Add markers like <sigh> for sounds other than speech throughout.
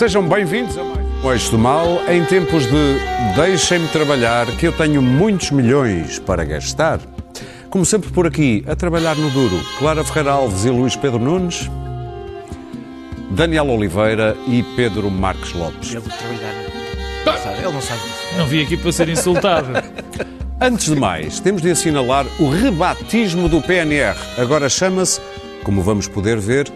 Sejam bem-vindos a mais um Eixo do Mal. Em tempos de deixem-me trabalhar, que eu tenho muitos milhões para gastar. Como sempre por aqui, a trabalhar no duro, Clara Ferreira Alves e Luís Pedro Nunes, Daniel Oliveira e Pedro Marques Lopes. Ele trabalhar. Não sabe, Ele não sabe disso. Não vim aqui para ser insultado. <laughs> Antes de mais, temos de assinalar o rebatismo do PNR. Agora chama-se, como vamos poder ver,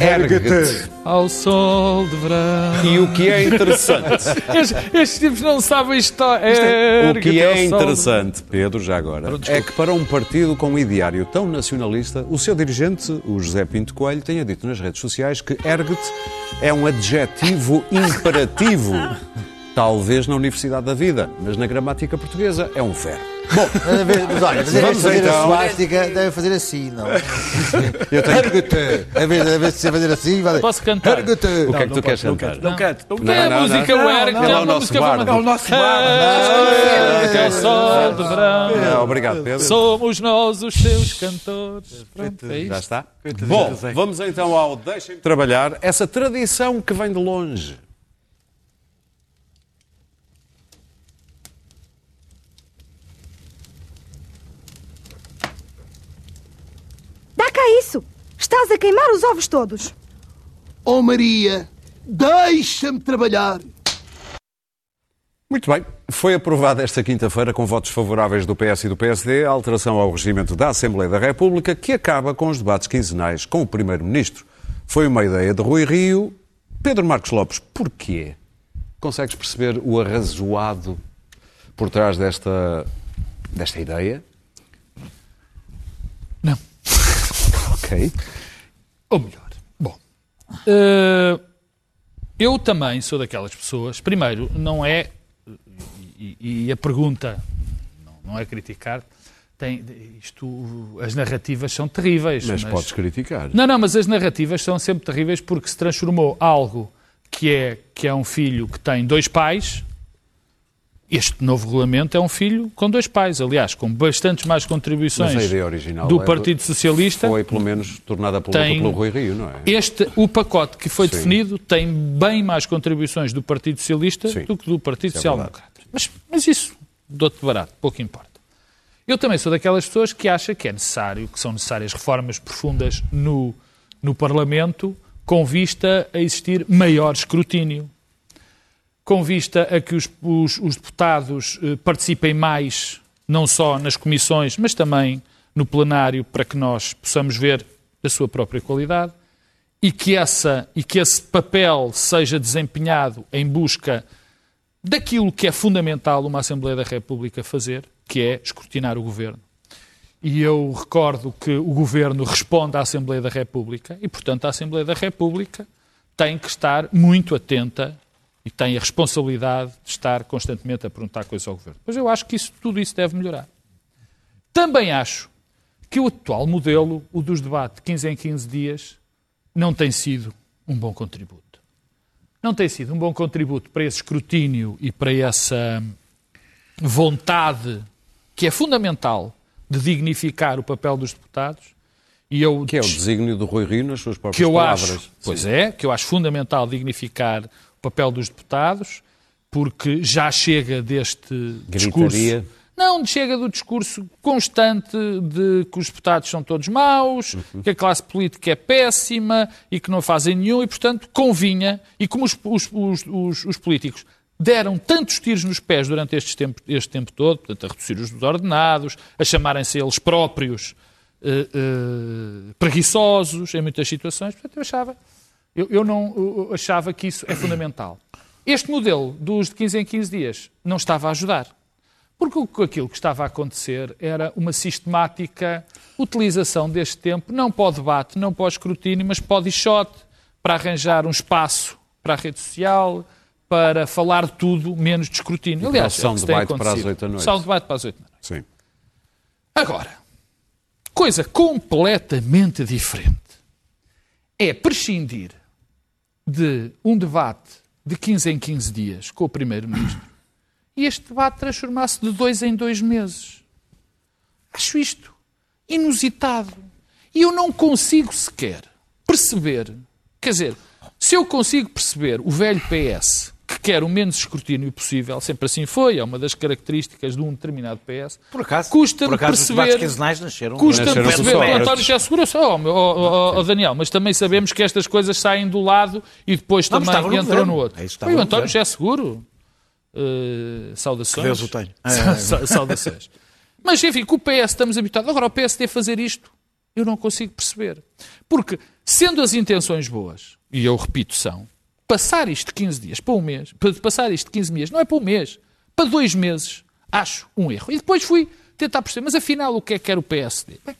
Ergue-te. Ao sol de verão. E o que é interessante, <laughs> Estes, estes tipos não sabem história. o que é interessante, Pedro, já agora, é que para um partido com um ideário tão nacionalista, o seu dirigente, o José Pinto Coelho, tenha dito nas redes sociais que ergue-te é um adjetivo <laughs> imperativo. Talvez na Universidade da Vida, mas na gramática portuguesa é um verbo. A ver- mas olha, em vez Vamos fazer então. a suástica, devem fazer assim, não? Eu tenho... Ergue-te! Em vez, em vez de fazer assim, vai Posso cantar? Ergue-te! O que é que tu queres cantar? Não canto. Não Que é a não, música não. o Não, que é não, uma nosso música romântica. É o nosso bardo. Ergue-te ao sol de verão. É, obrigado, Pedro. Somos nós os seus cantores. Pronto, é Já está? Bom, vamos então ao Deixem-me Trabalhar, essa tradição que vem de longe. Dá cá isso! Estás a queimar os ovos todos! Oh Maria, deixa-me trabalhar. Muito bem. Foi aprovada esta quinta-feira, com votos favoráveis do PS e do PSD, a alteração ao regimento da Assembleia da República, que acaba com os debates quinzenais com o Primeiro-Ministro. Foi uma ideia de Rui Rio. Pedro Marcos Lopes, porquê? Consegues perceber o arrazoado por trás desta, desta ideia? Não. Ok. Ou melhor, bom. eh, eu também sou daquelas pessoas. Primeiro, não é. E, e a pergunta não, não é criticar. Tem, isto, as narrativas são terríveis. Mas, podes criticar. Não, não, mas as narrativas são sempre terríveis porque se transformou algo que é, que é um filho que tem dois pais. Este novo regulamento é um filho com dois pais, aliás, com bastantes mais contribuições Mas a ideia original do é- Partido Socialista. Foi, pelo menos, tornada pública pelo Rui Rio, não é? Este, o pacote que foi Sim. definido tem bem mais contribuições do Partido Socialista Sim. do que do Partido é Social Democrata. Mas, mas isso, dou-te barato, pouco importa. Eu também sou daquelas pessoas que acham que é necessário, que são necessárias reformas profundas no, no Parlamento com vista a existir maior escrutínio, com vista a que os, os- os deputados eh, participem mais, não só nas comissões, mas também no plenário, para que nós possamos ver a sua própria qualidade e que, essa, e que esse papel seja desempenhado em busca daquilo que é fundamental uma Assembleia da República fazer, que é escrutinar o governo. E eu recordo que o governo responde à Assembleia da República e, portanto, a Assembleia da República tem que estar muito atenta e tem a responsabilidade de estar constantemente a perguntar coisas ao governo. Mas eu acho que isso, tudo isso deve melhorar. Também acho que o atual modelo, o dos debates de 15 em 15 dias, não tem sido um bom contributo. Não tem sido um bom contributo para esse escrutínio e para essa vontade que é fundamental de dignificar o papel dos deputados. E eu Que é o desígnio do Rui Rio nas suas próprias que eu palavras. acho, pois é, que eu acho fundamental dignificar papel dos deputados, porque já chega deste discurso. Gritaria. Não, chega do discurso constante de que os deputados são todos maus, Uhum. que a classe política é péssima e que não fazem nenhum, e portanto convinha, e como os, os- os- os- os políticos deram tantos tiros nos pés durante este tempo, este tempo todo, portanto, a reduzir os ordenados, a chamarem-se eles próprios eh, eh, preguiçosos em muitas situações, portanto, eu achava, eu, eu não eu achava que isso é fundamental. Este modelo dos de 15 em 15 dias não estava a ajudar. Porque aquilo que estava a acontecer era uma sistemática utilização deste tempo, não para o debate, não para o escrutínio, mas para o dichote, para arranjar um espaço para a rede social, para falar tudo menos de escrutínio. Aliás, só é debate para as acontecido. oito da noite. Um debate para as oito da noite. Sim. Agora, coisa completamente diferente é prescindir de um debate de 15 em 15 dias com o Primeiro-Ministro e este debate transformar-se de dois em dois meses. Acho isto inusitado. E eu não consigo sequer perceber, quer dizer, Se eu consigo perceber o velho PS que quer o menos escrutínio possível, sempre assim foi, é uma das características de um determinado PS, Por acaso, custa-me por acaso os debates perceber... quinzenais nasceram. Custa-me Nasceram perceber que o António já segurou só, oh, meu- oh, oh, oh, Daniel, mas também sabemos que estas coisas saem do lado e depois Não, também no entram governo. no outro. É Foi o no António já é seguro. Uh, saudações. Que Deus o tenha. <laughs> Sa- Saudações. Mas enfim, com o PS estamos habituados. Agora, o PSD fazer isto, eu não consigo perceber. Porque, sendo as intenções boas, e eu repito, são, passar isto de 15 dias para um mês, passar isto de 15 dias, não é para um mês, para dois meses, acho um erro. E depois fui tentar perceber, mas afinal o que é que era o PSD? Bem,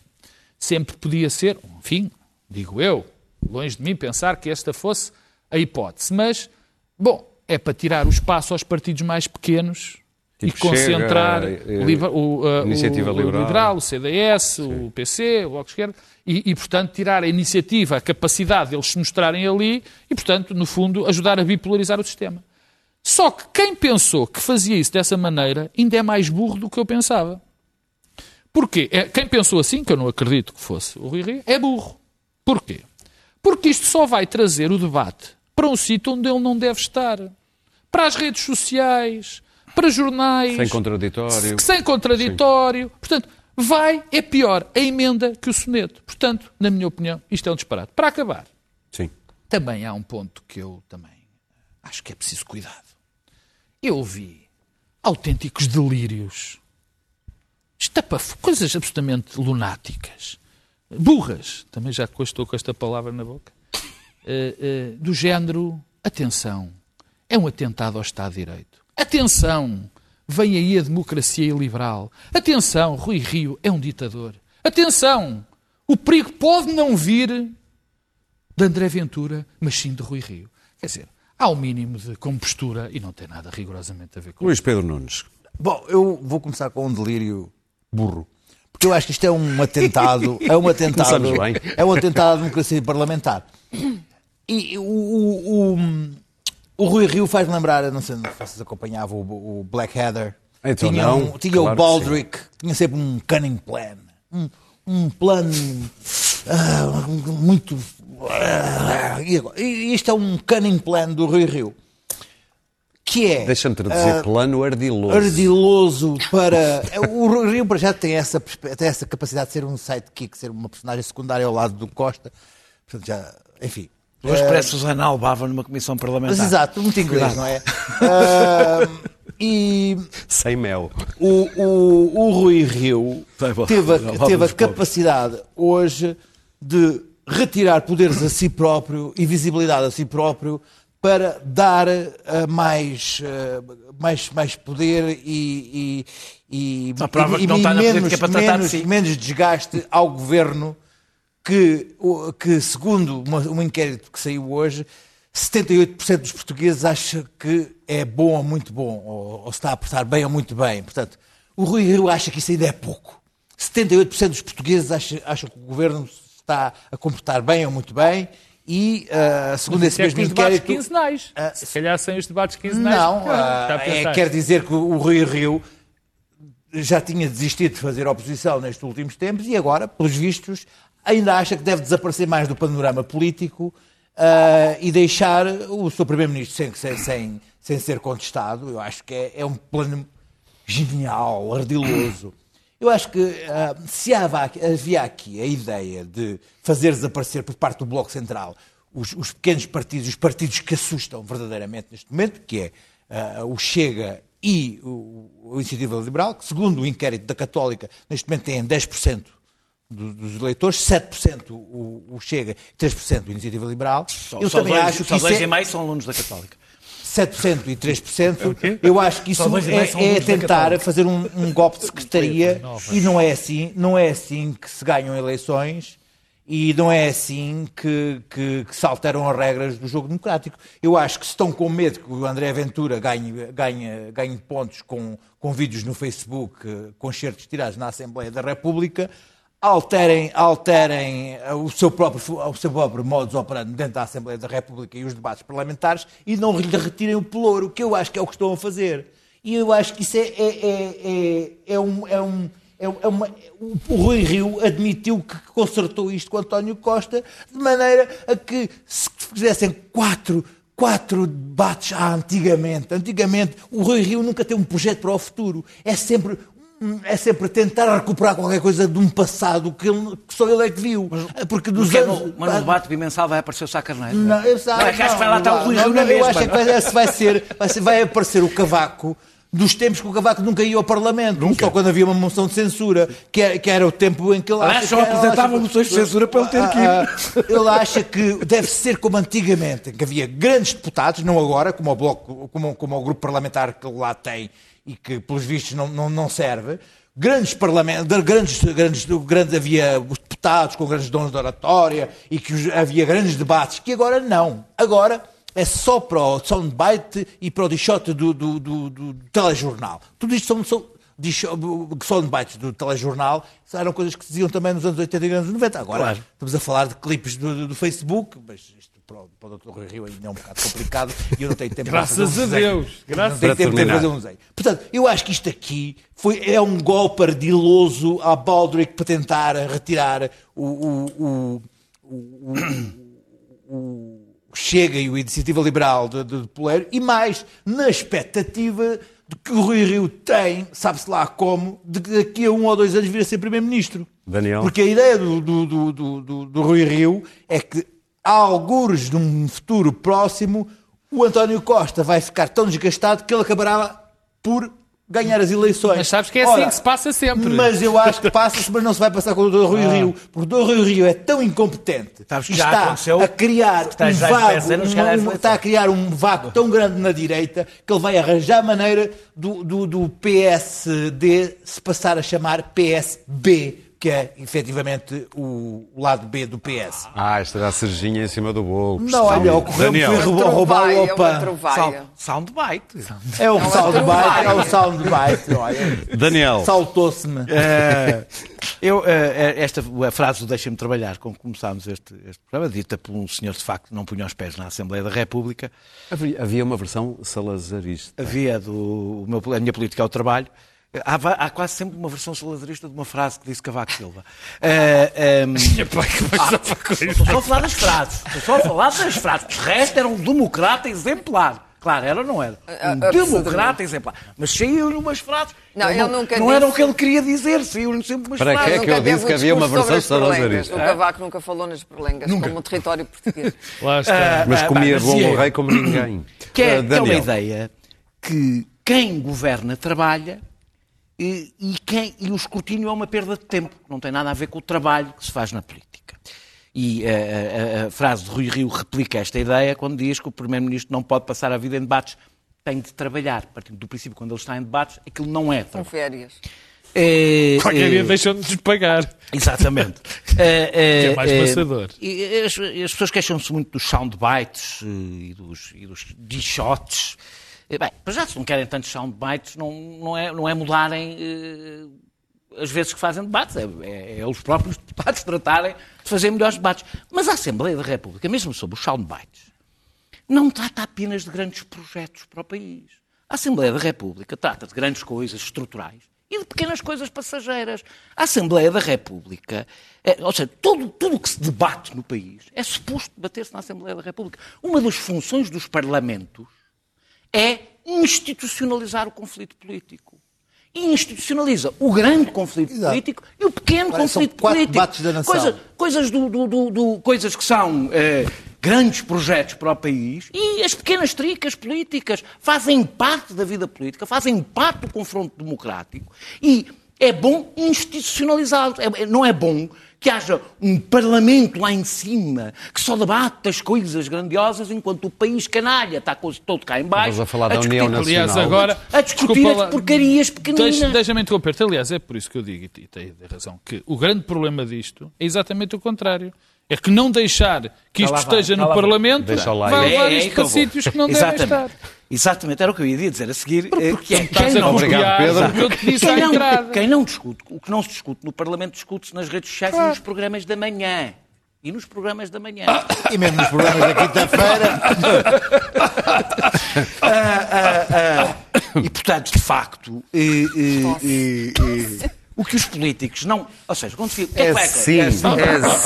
sempre podia ser, enfim, digo eu, longe de mim pensar que esta fosse a hipótese, mas, bom, é para tirar o espaço aos partidos mais pequenos Tipo e concentrar Chega, eh, o, liber- o, uh, Iniciativa o, Liberal. o CDS, o PC, o Bloco de Esquerda, e, e, portanto, tirar a iniciativa, a capacidade deles se mostrarem ali e, portanto, no fundo, ajudar a bipolarizar o sistema. Só que quem pensou que fazia isso dessa maneira ainda é mais burro do que eu pensava. Porquê? É, quem pensou assim, que eu não acredito que fosse o Rui Rio, é burro. Porquê? Porque isto só vai trazer o debate para um sítio onde ele não deve estar. Para as redes sociais, para jornais. Sem contraditório. Sem contraditório. Portanto, vai, é pior a emenda que o soneto. Portanto, na minha opinião, isto é um disparate. Para acabar, Sim. também há um ponto que eu também acho que é preciso cuidado. Eu vi autênticos delírios, estapaf coisas absolutamente lunáticas, burras, também já estou com esta palavra na boca, eh, eh, do género, atenção, é um atentado ao Estado de Direito. Atenção, vem aí a democracia liberal. Atenção, Rui Rio é um ditador. Atenção, o perigo pode não vir de André Ventura, mas sim de Rui Rio. Quer dizer, há um mínimo de compostura e não tem nada rigorosamente a ver com Luís Pedro Nunes. Bom, eu vou começar com um delírio burro. Porque eu acho que isto é um <laughs> atentado. É um atentado. É um atentado à democracia parlamentar. E o, o, o, o Rui Rio faz lembrar, não sei se vocês acompanhavam o, o Blackadder. Então tinha não, um- tinha claro o Baldrick, tinha sempre um cunning plan. Um, um plano ah, muito. ah, e agora? E isto é um cunning plan do Rui Rio. Que é. Deixa-me traduzir ah, plano ardiloso. ardiloso para. O Rio para já tem essa, tem essa capacidade de ser um sidekick, ser uma personagem secundária ao lado do Costa. Portanto, já. Enfim. Hoje Eh, parece Susana Albava numa comissão parlamentar. Mas exato, muito inglês, não é? <laughs> Ah, e Sem mel. o, o, o Rui Rio teve a, teve a capacidade hoje de retirar poderes a si próprio e visibilidade a si próprio para dar ah, mais, ah, mais, mais poder e, e, e, e- que não e está na menos, política para tratar de menos, si. menos desgaste ao governo que, que segundo uma- um inquérito que saiu hoje, 78% dos portugueses acha que é bom ou muito bom, ou, ou se está a portar bem ou muito bem. Portanto, o Rui Rio acha que isso ainda é pouco. 78% dos portugueses acham, acham que o governo está a comportar bem ou muito bem, e ah, segundo esse é mesmo os debates inquérito. quinzenais. Ah, Se calhar sem os debates quinzenais. Não, ah, é, quer dizer que o Rui Rio já tinha desistido de fazer oposição nestes últimos tempos e agora, pelos vistos, ainda acha que deve desaparecer mais do panorama político ah, e deixar o seu Primeiro-Ministro sem, sem, sem, ser contestado. Eu acho que é, é um plano genial, ardiloso. Eu acho que ah, se havia aqui a ideia de fazer desaparecer por parte do Bloco Central os, os pequenos partidos, os partidos que assustam verdadeiramente neste momento, que é ah, o Chega e o, o Iniciativa Liberal, que segundo o inquérito da Católica, neste momento têm 10% do- dos eleitores, 7% o, o Chega e 3% o Iniciativa Liberal. Só, Eu só também dois, acho que só dois é- e meio são alunos da Católica. 7% e 3%, eu acho que isso Só é, é tentar fazer um, um golpe de secretaria e não é assim, não é assim que se ganham eleições e não é assim que, que- que se alteram as regras do jogo democrático. Eu acho que se estão com medo que o André Ventura ganhe, ganhe, ganhe pontos com, com vídeos no Facebook, eh, com certos tirados na Assembleia da República, alterem, alterem eh, o seu próprio, o seu próprio modus operandi dentro da Assembleia da República e os debates parlamentares e não lhe retirem o pelouro, que eu acho que é o que estão a fazer. E eu acho que isso é, é, é, é, é um, é, um, é, é uma, o, Rui Rio admitiu que consertou isto com António Costa, de maneira a que se fizessem quatro, quatro debates ah, antigamente. Antigamente, o Rui Rio nunca tem um projeto para o futuro. É sempre é sempre tentar recuperar qualquer coisa de um passado que, ele, que só ele é que viu. Porque dos Porque anos. no, mas no debate bimensal vai aparecer o Sá Carneiro. Não, eu, sabe, Não, é que acho que vai lá estar o Rui Rio na Eu acho que vai, vai, ser, vai, ser- vai aparecer o Cavaco dos tempos que o Cavaco nunca ia ao Parlamento, só quando havia uma moção de censura, que era, que era o tempo em que ele acha só apresentava moções de censura para ele ter que ir. Ah, ah, Ele acha que deve ser como antigamente, que havia grandes deputados, não agora, como o, bloco, como, como o grupo parlamentar que lá tem e que, pelos vistos, não, não, não serve. Grandes parlamentos, grandes, grandes, grandes, havia os deputados com grandes dons de oratória e que os- havia grandes debates, que agora não. Agora é só para o soundbite e para o dichote do, do, do, do telejornal. Tudo isto são, são soundbites do telejornal, eram coisas que se diziam também nos anos 80 e nos anos 90. Agora Claro. estamos a falar de clipes do, do- do Facebook, mas isto para o, para o Dr. Rui Rio ainda é um bocado complicado e eu não tenho tempo Graças para fazer um a desenho. Deus, graças não tenho a tempo para fazer um desenho. Portanto, eu acho que isto aqui foi, é um golpe ardiloso à Baldrick para tentar retirar o, o, o, o, o- o Chega e o Iniciativa Liberal de, de, de Poleiro e mais na expectativa de que o Rui Rio tem, sabe-se lá como, de que daqui a um ou dois anos vir a ser Primeiro-Ministro. Daniel? Porque a ideia do, do, do, do- do Rui Rio é que, há algures de um futuro próximo, o António Costa vai ficar tão desgastado que ele acabará por ganhar as eleições. Mas sabes que é assim que se passa sempre. Mas eu acho que <laughs> passa-se, mas não se vai passar com o Dr. Rui Rio. Porque o Dr. Rui Rio é tão incompetente Sabes que já está aconteceu? a criar um vago, 10 anos, um- um- está a criar um vácuo tão grande na direita que ele vai arranjar maneira do, do, do PSD se passar a chamar PSB, que é efetivamente o, lado B do PS. Ah, esta era a cerejinha em cima do bolo. Não, olha, ocorreu-me Daniel. foi roubar, Trovaia, o OPA. Soundbite. É o uma soundbite, é o soundbite. olha. Daniel. Saltou-se-me. Eh, eu, eh, esta a frase do Deixa-me Trabalhar, com que começámos este, este programa, dita por um senhor de facto que não punha os pés na Assembleia da República, Havia, havia uma versão salazarista. havia do, o meu, a minha política ao trabalho. Há, há quase sempre uma versão salazarista de uma frase que disse Cavaco Silva. Eh, ehm, <laughs> Estou só a falar das frases. Estou só a falar das frases. O resto era um democrata exemplar. Claro, era ou não era? Um absolutamente. democrata exemplar. Mas saiu-lhe umas frases. Não, Ele ele nunca Não era o disse- que ele queria dizer, saiu-lhe sempre umas Para frases. que é que Nunca eu disse um que havia uma versão salazarista? O Cavaco nunca falou nas berlengas como um território português. Lá está. Mas Ah, comia mas bom e é? o rei como ninguém. Que é, Ah, que é uma ideia que quem governa trabalha e, e quem, e o escrutínio é uma perda de tempo. Não tem nada a ver com o trabalho que se faz na política. E a, a- a frase de Rui Rio replica esta ideia quando diz que o Primeiro-Ministro não pode passar a vida em debates, tem de trabalhar. Partindo do princípio, quando ele está em debates, aquilo não é Com trabalho. férias. É, Qualquer é- dia deixam de pagar. Exatamente. É, <laughs> Que é mais passador. e as, as pessoas queixam-se muito dos soundbites eh, e dos, e dos. Eh, Bem, para já, se não querem tantos soundbites, não, não, é, não é mudarem eh, as vezes que fazem debates. É, é, é os próprios <laughs> deputados tratarem de fazer melhores debates. Mas a Assembleia da República, mesmo sobre os soundbites, não trata apenas de grandes projetos para o país. A Assembleia da República trata de grandes coisas estruturais e de pequenas coisas passageiras. A Assembleia da República, é, ou seja, tudo tudo que se debate no país é suposto debater-se na Assembleia da República. Uma das funções dos parlamentos é institucionalizar o conflito político. E institucionaliza o grande conflito Exato. político e o pequeno são conflito político. Coisa- coisas, do, do- do- do- coisas que são eh, grandes projetos para o país e as pequenas tricas políticas fazem parte da vida política, fazem parte do confronto democrático e é bom institucionalizá-los. É- é- não é bom que haja um parlamento lá em cima que só debate as coisas grandiosas enquanto o país canalha está todo cá em baixo. Estavas a falar da discutir- União Nacional. Aliás, agora. A discutir desculpa as porcarias pequeninas. Deixa- Deixa-me interromper-te. Aliás, é por isso que eu digo, e tem razão, que o grande problema disto é exatamente o contrário. É que não deixar que isto esteja no. Parlamento vai levar É, isto para sítios que não devem estar. Exatamente, era o que eu ia dizer a seguir. eh, que é, quem não, Obrigado, Pedro. que quem, não, entrada. quem não discute, o que não se discute no Parlamento discute-se nas redes sociais e nos programas da manhã. E nos programas da manhã. E mesmo nos programas da quinta-feira. Ah, ah, ah. E portanto, de facto, eh, eh, eh, O que os políticos não. Ou seja, quando que é, É que vai sim, acontecer?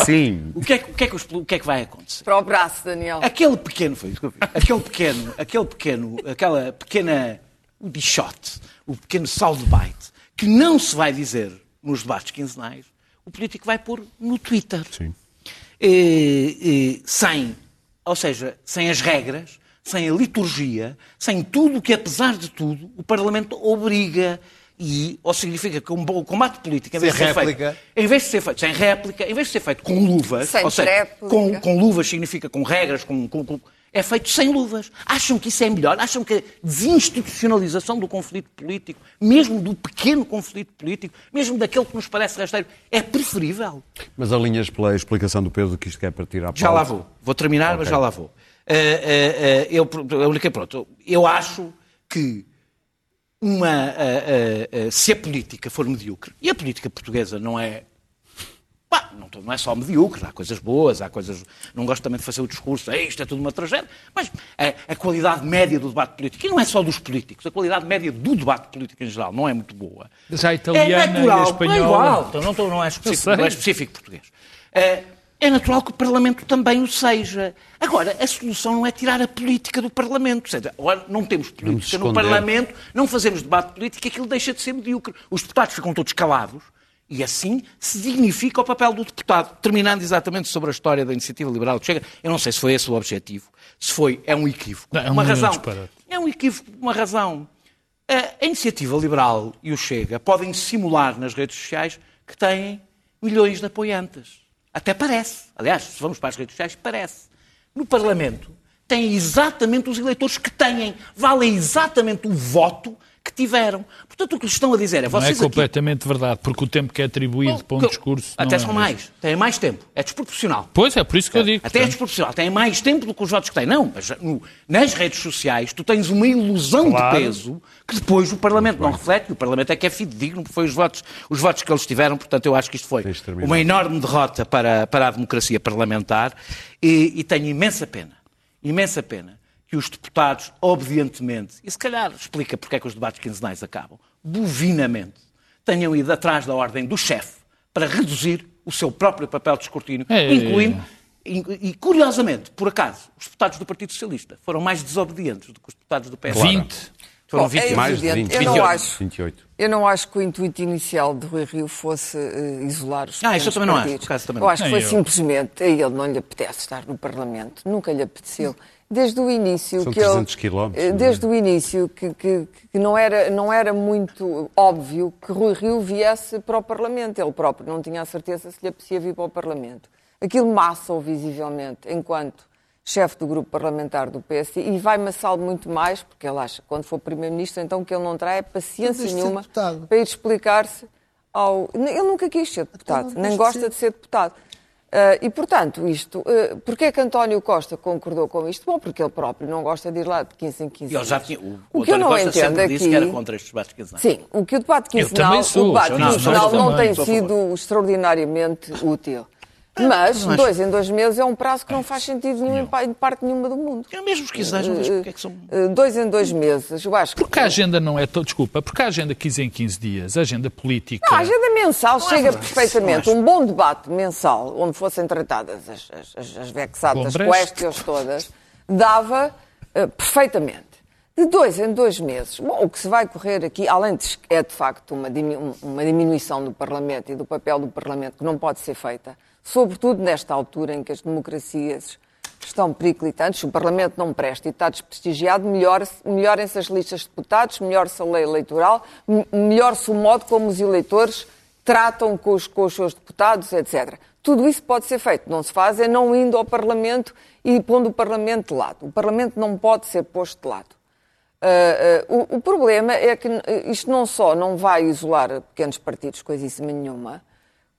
é sim. O que é, que- o que é que os- o que é que vai acontecer? Para o braço, Daniel. Aquele pequeno, foi isso que eu vi. Aquele pequeno, aquele pequeno, aquela pequena o bichote, o pequeno soundbite, que não se vai dizer nos debates quinzenais, o político vai pôr no Twitter. Sim. Eh, eh, sem, ou seja, sem as regras, sem a liturgia, sem tudo o que, apesar de tudo, o Parlamento obriga. E, ou significa que um bom combate político, em vez, Sem de ser réplica. feito, em vez de ser feito sem réplica, em vez de ser feito com luvas, Sem ou seja, com, com luvas significa com regras, com, com- com- é feito sem luvas. Acham que isso é melhor? Acham que a desinstitucionalização do conflito político, mesmo do pequeno conflito político, mesmo daquele que nos parece rasteiro, é preferível? Mas alinhas pela explicação do Pedro que isto quer partir à Já pauta. lá vou. Vou terminar, mas Ok. já lá vou. Eh, eh, eh, eu, a única, pronto, eu acho que uma, eh, eh, eh, se a política for medíocre, e a política portuguesa não é. pá, não, não é só medíocre, há coisas boas, há coisas. Não gosto também de fazer o discurso, "É, isto é tudo uma tragédia, mas a, a qualidade média do debate político, e não é só dos políticos, a qualidade média do debate político em geral não é muito boa. Já a italiana é natural, e a espanhola. É igual, então não, tô- não é <laughs> específico, não é específico português. Eh, é natural que o Parlamento também o seja. Agora, a solução não é tirar a política do Parlamento. Ou seja, não temos política no. Parlamento, não fazemos debate político, aquilo deixa de ser medíocre. Os deputados ficam todos calados e assim se dignifica o papel do deputado. Terminando exatamente sobre a história da iniciativa liberal que chega, eu não sei se foi esse o objetivo, se foi, é um equívoco. Não, é um uma razão. É um equívoco, uma razão. A iniciativa liberal e o Chega podem simular nas redes sociais que têm milhões de apoiantes. Até parece. Aliás, se vamos para as redes sociais, parece. No Parlamento, têm exatamente os eleitores que têm. Valem exatamente o voto que tiveram. Portanto, o que lhes estão a dizer é Não é vocês aqui completamente verdade, porque o tempo que é atribuído para um que- discurso. Até não são é mais. Têm mais tempo. É desproporcional. Pois é, por isso que eu digo. Até é desproporcional. Têm mais tempo do que os votos que têm. Não, mas no- nas redes sociais tu tens uma ilusão Claro. de peso que depois o Parlamento não reflete. E o Parlamento é que é fidedigno, porque foi os votos, os votos que eles tiveram. Portanto, eu acho que isto foi uma enorme derrota para, para a democracia parlamentar e, e tenho imensa pena, imensa pena que os deputados, obedientemente, e se calhar explica porque é que os debates quinzenais acabam, bovinamente, tenham ido atrás da ordem do chefe para reduzir o seu próprio papel de escrutínio, É. incluindo, e, e, curiosamente, por acaso, os deputados do Partido Socialista foram mais desobedientes do que os deputados do PS. 20. Foram Bom, 20. é Mais de evidente. 20. Eu não 28. acho. 28. Eu não acho que o intuito inicial de Rui Rio fosse eh, isolar os Ah, isso eu também não acho, partidos. por acaso também eu não. acho que foi eu. simplesmente a ele não lhe apetece estar no Parlamento, nunca lhe apeteceu. Desde o início São que 300 ele, quilómetros, eh, não é? desde o início que, que- que não era não era muito óbvio que Rui Rio viesse para o Parlamento. Ele próprio não tinha a certeza se lhe apetecia vir para o Parlamento. Aquilo massa-o visivelmente enquanto chefe do grupo parlamentar do PSD e vai massá-lo muito mais, porque ele acha que quando for Primeiro-Ministro, então o que ele não terá é paciência nenhuma deputado. para ir explicar-se ao. Ele nunca quis ser deputado, Então, nem deixe de gosta ser. de ser deputado. Ah, e, portanto, isto. Uh, Porquê é que António Costa concordou com isto? Bom, porque ele próprio não gosta de ir lá de 15 em 15 E ele já dias. tinha, o, O o que eu António não Costa entendo sempre aqui. disse que era contra estes debates quinzenais. Sim, o que o debate quinzenal, sou, o debate não, quinzenal não também, tem sido extraordinariamente útil. Mas não acho. dois em dois meses é um prazo que não faz sentido nenhum em pa- em parte nenhuma do mundo. Eu mesmo os quinzenais não vejo porque é que são... Uh, Dois em dois meses, eu acho que. Porque a agenda não é. to- Desculpa, porque a agenda 15 em 15 dias, a agenda política. Não, a agenda mensal chega verdade, perfeitamente. não acho. Um bom debate mensal, onde fossem tratadas as, as, as, as vexadas questions todas, dava eh, perfeitamente. De dois em dois meses. Bom, o que se vai correr aqui, além de é de facto uma diminuição do Parlamento e do papel do Parlamento que não pode ser feita, sobretudo nesta altura em que as democracias estão periclitantes, o Parlamento não presta e está desprestigiado, melhor- melhorem-se as listas de deputados, melhore-se a lei eleitoral, me- melhore-se o modo como os eleitores tratam com os, com os seus deputados, etc. Tudo isso pode ser feito. Não se faz é não indo ao Parlamento e pondo o Parlamento de lado. O Parlamento não pode ser posto de lado. Ah, ah, o, o problema é que isto não só não vai isolar pequenos partidos, coisíssima nenhuma,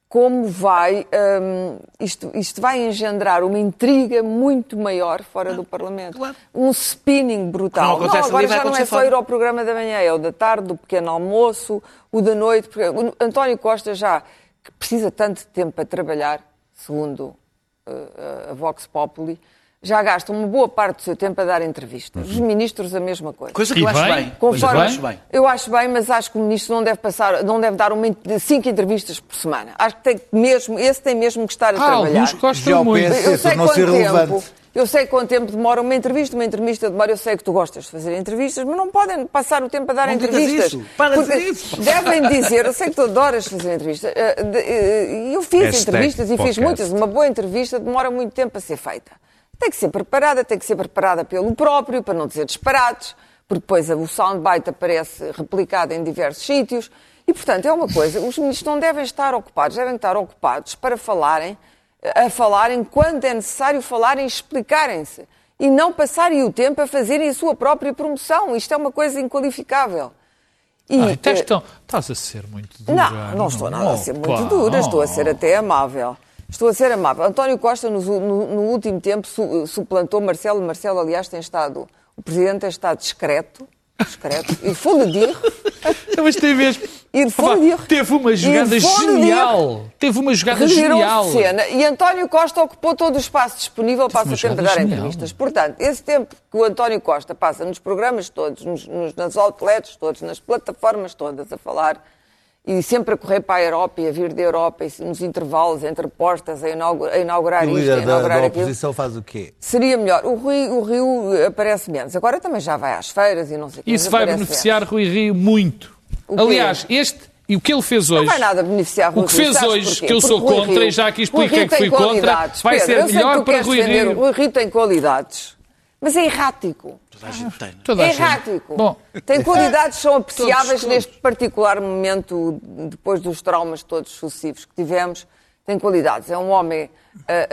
como vai, hum, isto, isto vai engendrar uma intriga muito maior fora do Parlamento. claro. Um spinning brutal. Não acontece agora já não é só fora. ir ao programa da manhã, é o da tarde, do pequeno almoço, o da noite. porque o António Costa já que precisa tanto de tempo para trabalhar, segundo eh, a Vox Populi, já gastam uma boa parte do seu tempo a dar entrevistas. Os ministros, a mesma coisa. Coisa que eu acho bem? que eu Conforme- acho bem. Eu acho bem, mas acho que o ministro não deve passar, não deve dar uma, cinco entrevistas por semana. Acho que tem que mesmo, esse tem mesmo que estar a Ah, trabalhar. alguns gostam Já o muito. Eu sei quanto tempo. Eu sei quanto tempo demora uma entrevista, uma entrevista demora, eu sei que tu gostas de fazer entrevistas, mas não podem passar o tempo a dar Não entrevistas. isso. Para de Porque isso. Devem dizer, eu sei que tu adoras fazer entrevistas, eh, eh, eu fiz Hashtag entrevistas e fiz muitas, uma boa entrevista demora muito tempo a ser feita. Tem que ser preparada, tem que ser preparada pelo próprio, para não dizer disparates, porque depois o soundbite aparece replicado em diversos sítios. E, portanto, é uma coisa, os ministros não devem estar ocupados, devem estar ocupados para falarem, a falarem quando é necessário falarem e explicarem-se. E não passarem o tempo a fazerem a sua própria promoção. Isto é uma coisa inqualificável. E, Ai, estás, eh, tão- estás a ser muito dura. não, não estou nada a ser muito Opa, dura, estou a ser até amável. Estou a ser amável. António Costa, no, no- no último tempo, su- suplantou Marcelo. Marcelo, aliás, tem estado. O presidente tem estado discreto. Discreto. E fundo de <laughs> Não, Mas tem mesmo. E de fundo de- teve uma jogada de de- genial. Teve uma jogada genial. Cena e António Costa ocupou todo o espaço disponível para o tempo jogada dar genial. entrevistas. Portanto, esse tempo que o António Costa passa nos programas todos, nos, nos- nas outlets todos, nas plataformas todas a falar e sempre a correr para a Europa e a vir da Europa e nos intervalos entre postas a inaugurar, a inaugurar E o isto, a líder da, inaugurar da aquilo. oposição faz o quê? Seria melhor. O Rio, o Rio aparece menos. Agora também já vai às feiras e não sei o que. Isso vai beneficiar Rui Rio muito. Aliás, este e o que ele fez Não hoje. vai nada beneficiar Rui O que Rio, fez hoje, porquê? que eu sou Porque Rui contra Rio- e já aqui Rui expliquei que fui contra, vai Pedro, ser que melhor para Rui Rio. o Rui Rio tem qualidades, mas é errático. Toda a gente tem. Toda a É gente. errático. Bom, Tem qualidades que são apreciáveis todos. neste particular momento, depois dos traumas todos sucessivos que tivemos. Tem qualidades. É um homem, ah,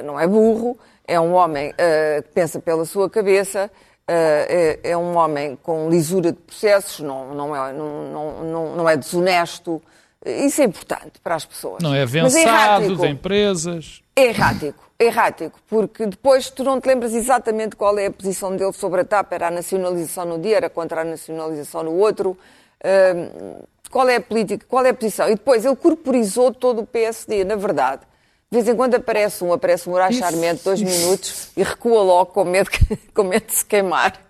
ah, não é burro, é um homem ah, que pensa pela sua cabeça, é, é um homem com lisura de processos, não, não, é, não, não, não é desonesto. Isso é importante para as pessoas. não é Mas avançado errático. de empresas. É errático, é errático, porque depois tu não te lembras exatamente qual é a posição dele sobre a TAP, era a nacionalização no dia, era contra a nacionalização no outro, hum, qual é a política, qual é a posição. E depois ele corporizou todo o PSD, na verdade. De vez em quando aparece um, aparece um Charmente, dois minutos, e recua logo com medo, <laughs> com medo de se queimar.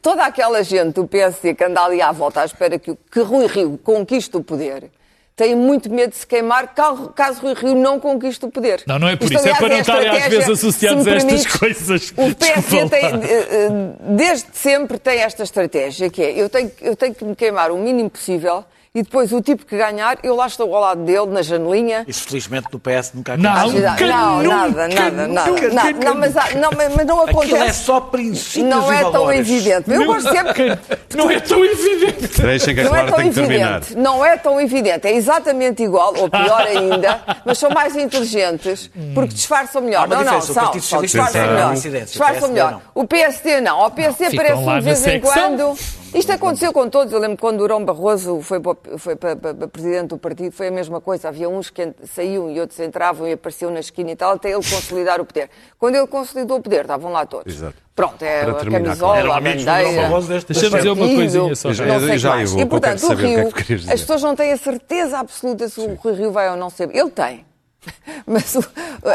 Toda aquela gente do PSD que anda ali à volta à espera que, o- que Rui Rio conquiste o poder tem muito medo de se queimar caso, Rui Rio não conquiste o poder. Não, não é por Isto, isso, é para não a estarem às vezes associados a estas coisas. O <laughs> PSD tem, eh, eh, desde sempre tem esta estratégia, que é eu tenho, eu tenho que me queimar o mínimo possível e depois o tipo que ganhar, eu lá estou ao lado dele, na janelinha, Isso felizmente no PS nunca Não, aconteceu. Nunca, nunca, não, nunca, nada, nada, nada. nunca, Não, nunca, não, mas, não, mas mas não Aquilo é acontece. só princípios Não e é tão evidente. Eu gosto sempre. Não é tão evidente. Deixem que a Não é tão tem que terminar. Não é tão evidente. É exatamente igual, ou pior ainda, <laughs> mas são mais inteligentes porque disfarçam melhor. Não, não, são, disfarçam melhor. Disfarçam melhor. não. O PSD não. O PSD lá de vez em secção. quando. Isto aconteceu com todos. Eu lembro quando Durão Barroso foi para, foi para, para- para presidente do partido, foi a mesma coisa. Havia uns que saíam e outros entravam e apareciam na esquina e tal, até ele consolidar o poder. Quando ele consolidou o poder, estavam lá todos. Exato. Pronto, é Para a terminar, camisola, a bandeira. Deixa-me dizer uma coisinha só. Já- não sei já o que mais. eu vou, E, portanto, o o que é Rio, que querias dizer. as pessoas não têm a certeza absoluta se o Rui Rio vai ou não ser. Ele tem. <laughs> Mas o-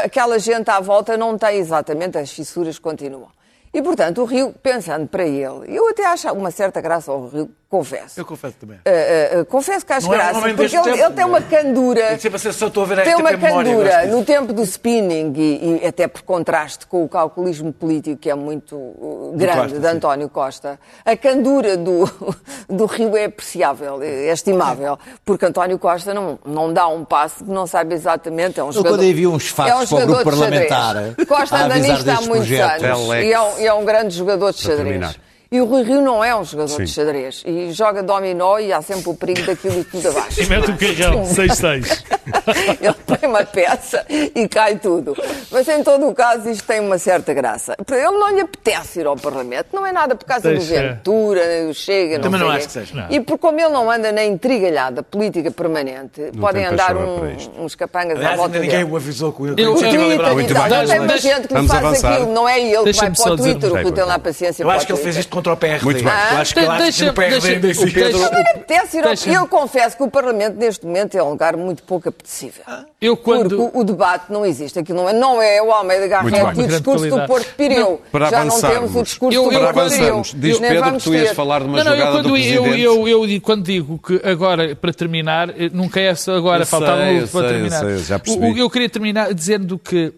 aquela gente à volta não tem exatamente, as fissuras continuam. E, portanto, o Rio, pensando para ele, eu até acho uma certa graça ao Rio, confesso. Eu confesso também. Uh, uh, uh, confesso que acho Não é graça, homem porque ele, ele tem uma é. candura. Tem sempre a sensação, estou a ver a Tem uma Memória, candura no tempo do spinning e, e até por contraste com o calculismo político que é muito uh, grande Costa, de sim. António Costa. A candura do, <laughs> do Rio é apreciável, é estimável, porque António Costa não, não dá um passo que não sabe exatamente. É um jogador, quando envia uns faxes é um para o grupo jogador de xadrez. parlamentar, Costa anda nisto há muitos projetos. anos e é, um, e é um grande jogador de xadrez. terminar. E o Rui Rio não é um jogador Sim. de xadrez. E joga dominó e há sempre o perigo daquilo tudo abaixo. E mete o carrão, 6-6. <laughs> Ele põe uma peça e cai tudo. Mas em todo o caso isto tem uma certa graça. Ele não lhe apetece ir ao Parlamento, não é nada por causa do Deixa. Ventura, nem do Chega, não Também sei não acho que seja. Não. E por como ele não anda na intrigalhada política permanente, podem tem andar um- isto. uns capangas à Aliás, volta ainda ninguém dele. o avisou com ele. Eu- eu- liberal. Muito bem. tem muita Deixa- gente que lhe vamos faz avançar. aquilo, não é ele que vai Deixa-me para só o dizer- Twitter, o que Vai, tem lá vai. paciência Eu para acho o que ele fez Twitter. isto com contra o PRD. Muito bem. Eu acho que, eu que Deixa- no PRD deixa- o Pedro- Também apetece ir ao... Deixa-me- Eu confesso que o Parlamento, neste momento, é um lugar muito pouco apetecível. Eu quando... Porque o, o debate não existe. Aquilo não é, não é o Almeida Garrett e o discurso do Porto Pireu. Para Já não temos o discurso Eu- do eu- Para Porto Pireu. avançarmos, diz Nem Pedro que tu ias ter. falar de uma Não, não, eu, jogada do quando, eu, Presidente. eu, eu, eu quando digo que agora, para terminar, eh, nunca é só agora, Eu faltava sei, um eu para sei, eu terminar. sei, já O- percebi. o- eu queria terminar dizendo que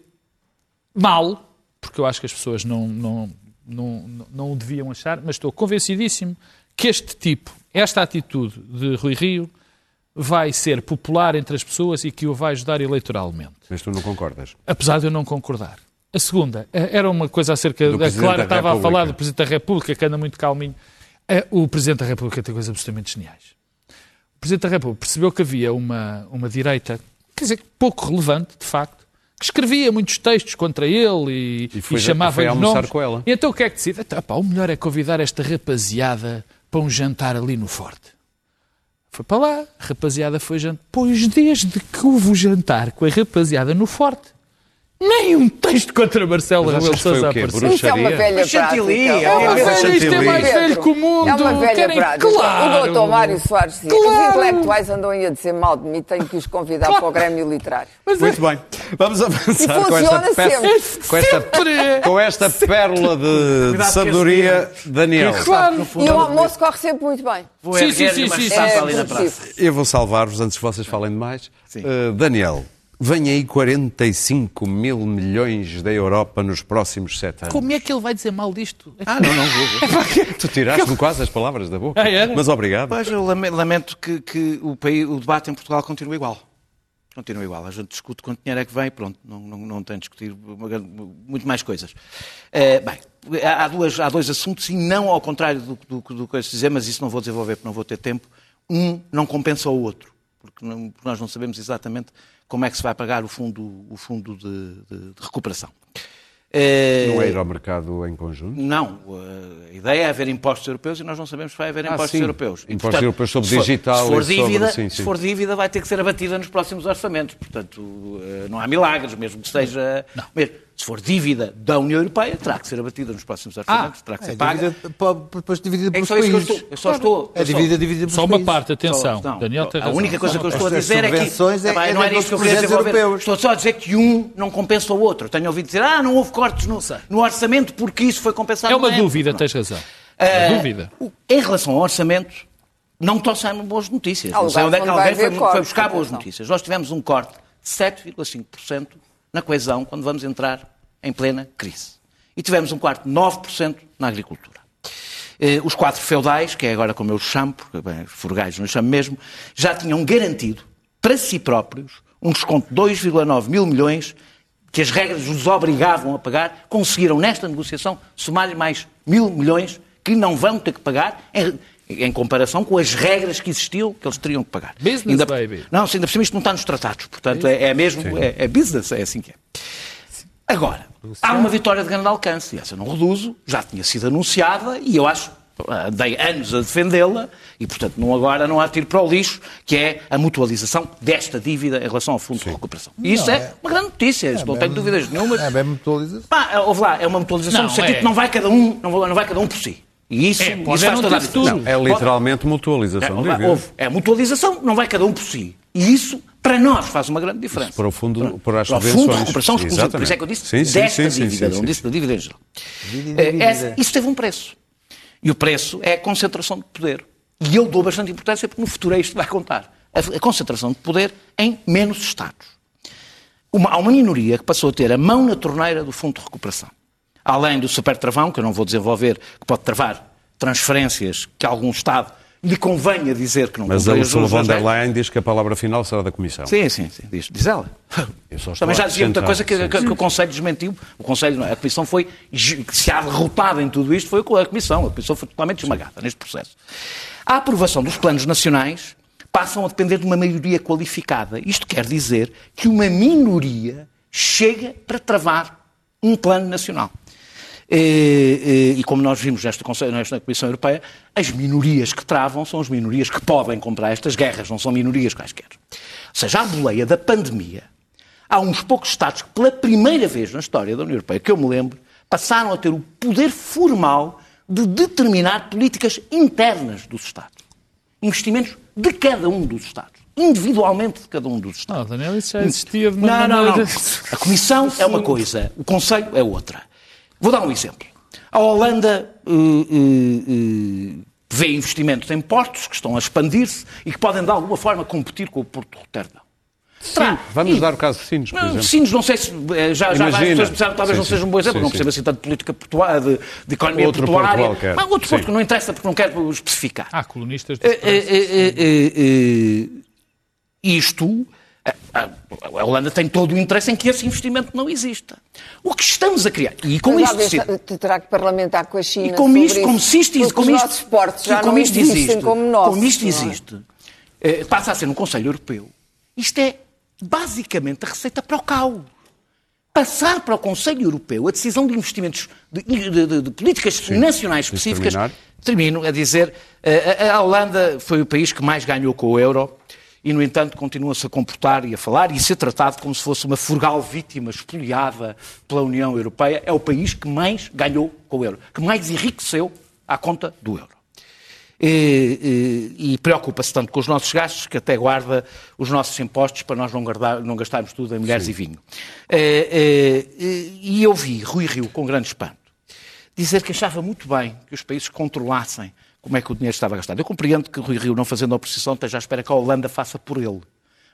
mal, porque eu acho que as pessoas não, não, não, não, o deviam achar, mas estou convencidíssimo que este tipo, esta atitude de Rui Rio, vai ser popular entre as pessoas e que o vai ajudar eleitoralmente. Mas tu não concordas. Apesar de eu não concordar. A segunda, era uma coisa acerca Do da Presidente Clara estava a falar do Presidente da República, que anda muito calminho. O Presidente da República tem coisas absolutamente geniais. O Presidente da República percebeu que havia uma, uma direita, quer dizer, pouco relevante, de facto, que escrevia muitos textos contra ele e, E foi- e chamava foi de almoçar nomes. com ela. E então o que é que decide? Então, pá, o melhor é convidar esta rapaziada para um jantar ali no Forte. Foi para lá, a rapaziada foi jantar. Pois desde que houve o jantar com a rapaziada no Forte, nem um texto contra Marcelo Mas Rebelo foi Sousa apareceu. Isso é uma velha Chantilly, prática. é uma velha- Mas isto é mais velho que o mundo. É uma velha Querem- prática. Claro. O doutor Mário Soares dizia, Claro. os intelectuais andam aí a dizer mal de mim, tenho que os convidar para o Grêmio Literário. Muito bem. Vamos avançar E com esta, sempre. com esta, Sempre. com esta pérola de, de sabedoria, Daniel. Claro. E o almoço corre sempre muito bem. Vou Sim, sim, sim, sim, É. Eu vou salvar-vos antes que vocês falem demais. Uh, Daniel, vem aí 45 mil milhões da Europa nos próximos sete anos. Como é que ele vai dizer mal disto? Ah, não, não vou. <laughs> tu tiraste-me quase as palavras da boca. Ah, era? Mas obrigado. Pois eu lame- lamento que, que o, país, o debate em Portugal continue igual. Continua igual. A gente discute quanto dinheiro é que vem, pronto, não, não, não tem de discutir grande- muito mais coisas. Eh, bem, há, há duas, há dois assuntos, e não ao contrário do, do, do que eu dizer, mas isso não vou desenvolver porque não vou ter tempo. Um não compensa o outro, porque, não- porque nós não sabemos exatamente como é que se vai pagar o fundo, o fundo de, de- de recuperação. Eh, Não é ir ao mercado em conjunto? não, eh, a ideia é haver impostos europeus e nós não sabemos se vai haver Ah, impostos sim. europeus. E, Impostos europeus sobre se for- digital Se for, e sobre- dívida, sim, sim. se for dívida, vai ter que ser abatida nos próximos orçamentos. Portanto, eh, não há milagres, mesmo que seja. Mesmo, se for dívida da União Europeia, terá que ser abatida nos próximos orçamentos, terá que ser É paga. dividida, po- depois dividida É pelos só isso que eu países. estou. Eu só estou. É só- dividida, pelos Só uma países. parte, atenção. Não, Daniel tem a razão. única coisa que eu estou a dizer é que. é- é não era isso que eu queria desenvolver. europeus. Estou só a dizer que um não compensa o outro. Tenho ouvido dizer, ah, não houve cortes no, no orçamento porque isso foi compensado. É uma dúvida, Não. tens razão. Eh, Uma dúvida. Em relação ao orçamento, não estou saindo boas notícias. Há Não sei onde é que alguém foi, buscar boas notícias. Nós tivemos um corte de 7,5% na coesão quando vamos entrar em plena crise. E tivemos um de 9% na agricultura. Eh, Os quatro feudais, que é agora como eu os chamo, porque bem, furgais não os chamo mesmo, já tinham garantido para si próprios um desconto de 2,9 mil milhões que as regras os obrigavam a pagar, conseguiram nesta negociação somar-lhe mais mil milhões que não vão ter que pagar em, comparação com as regras que existiam que eles teriam que pagar. Business, Ainda- baby. Não, ainda por cima isto não está nos tratados, portanto é, é mesmo, é, é business, é assim que é. Agora, há uma vitória de grande alcance, e essa eu não reduzo, já tinha sido anunciada e eu acho, dei anos a defendê-la e, portanto, não agora não há tiro para o lixo, que é a mutualização desta dívida em relação ao Fundo de Recuperação. E isso Não, é, é- uma grande notícia, isso não tenho dúvidas nenhumas. É bem mutualização. Pá, houve lá, é uma mutualização Não, no sentido é. que não vai cada um, não vai cada um por si. E isso, É, pode isso é faz não toda a diferença. futuro. É literalmente mutualização é, de dívida. houve. É mutualização, não vai cada um por si. E isso, para nós, faz uma grande diferença. para o fundo- para as o fundo recuperação exclusiva. Por isso é que eu disse. Sim, sim, desta sim, sim, dívida, sim, não disse da dívida em geral. Essa- isso teve um preço. E o preço é a concentração de poder. E eu dou bastante importância porque no futuro é isto que vai contar. A, a concentração de poder em menos Estados. Uma- há uma minoria que passou a ter a mão na torneira do Fundo de Recuperação. Além do super travão, que eu não vou desenvolver, que pode travar transferências que algum Estado lhe convenha dizer que não Mas a Ursula von der regras. Leyen diz que a palavra final será da Comissão. Sim, sim, sim. Diz, diz ela. Também já dizia muita coisa que, que- que o Conselho desmentiu. O Conselho, é? a Comissão foi, que se há derrotado em tudo isto, foi a Comissão. A Comissão foi totalmente esmagada neste processo. A aprovação dos planos nacionais passam a depender de uma maioria qualificada. Isto quer dizer que uma minoria chega para travar um plano nacional. Eh, eh, E como nós vimos nesta, nesta Comissão Europeia, as minorias que travam são as minorias que podem comprar estas guerras, não são minorias quaisquer. Ou seja, à boleia da pandemia, há uns poucos Estados que, pela primeira vez na história da União Europeia, que eu me lembro, passaram a ter o poder formal de determinar políticas internas dos Estados. Investimentos de cada um dos Estados. Individualmente de cada um dos Estados. Não, Daniel, isso já existia de uma Não, não, não. maneira- A Comissão é uma coisa, o Conselho é outra. Vou dar um exemplo. A Holanda eh, eh, eh, vê investimentos em portos que estão a expandir-se e que podem de alguma forma competir com o Porto de Roterdão. Terá- Vamos e- dar o caso de Sines, por não, exemplo. Sinos, não sei se. Já, já várias Imagina. pessoas pensaram que talvez Sim, não sim. seja um bom exemplo, Sim, não sim. percebo assim tanto de política portuária, de, de economia Outro porto portuária. qualquer. Mas outro porto Sim. que não interessa porque não quero especificar. Há colunistas de eh, eh, eh, isto, a, a- a Holanda tem todo o interesse em que esse investimento não exista. O que estamos a criar, e com Mas, isto sim, te terá que parlamentar com a China. e como sobre isto, como se isto, como os isto, nossos portos já como não isto existem existe, como nossos. como isto é? existe, eh, passa a ser no Conselho Europeu. Isto é basicamente a receita para o caos. Passar para o Conselho Europeu a decisão de investimentos de, de- de- de políticas nacionais específicas. terminar. Termino a dizer, eh, a, a Holanda foi o país que mais ganhou com o euro e, no entanto, continua-se a comportar e a falar e a ser tratado como se fosse uma frugal vítima expoliada pela União Europeia. É o país que mais ganhou com o euro, que mais enriqueceu à conta do euro. E, e- e preocupa-se tanto com os nossos gastos que até guarda os nossos impostos para nós não, guardar- não gastarmos tudo em mulheres e vinho. Eh, e eu vi Rui Rio, com grande espanto, dizer que achava muito bem que os países controlassem como é que o dinheiro estava gastado. Eu compreendo que Rui Rio, não fazendo a oposição, esteja à espera que a Holanda faça por ele.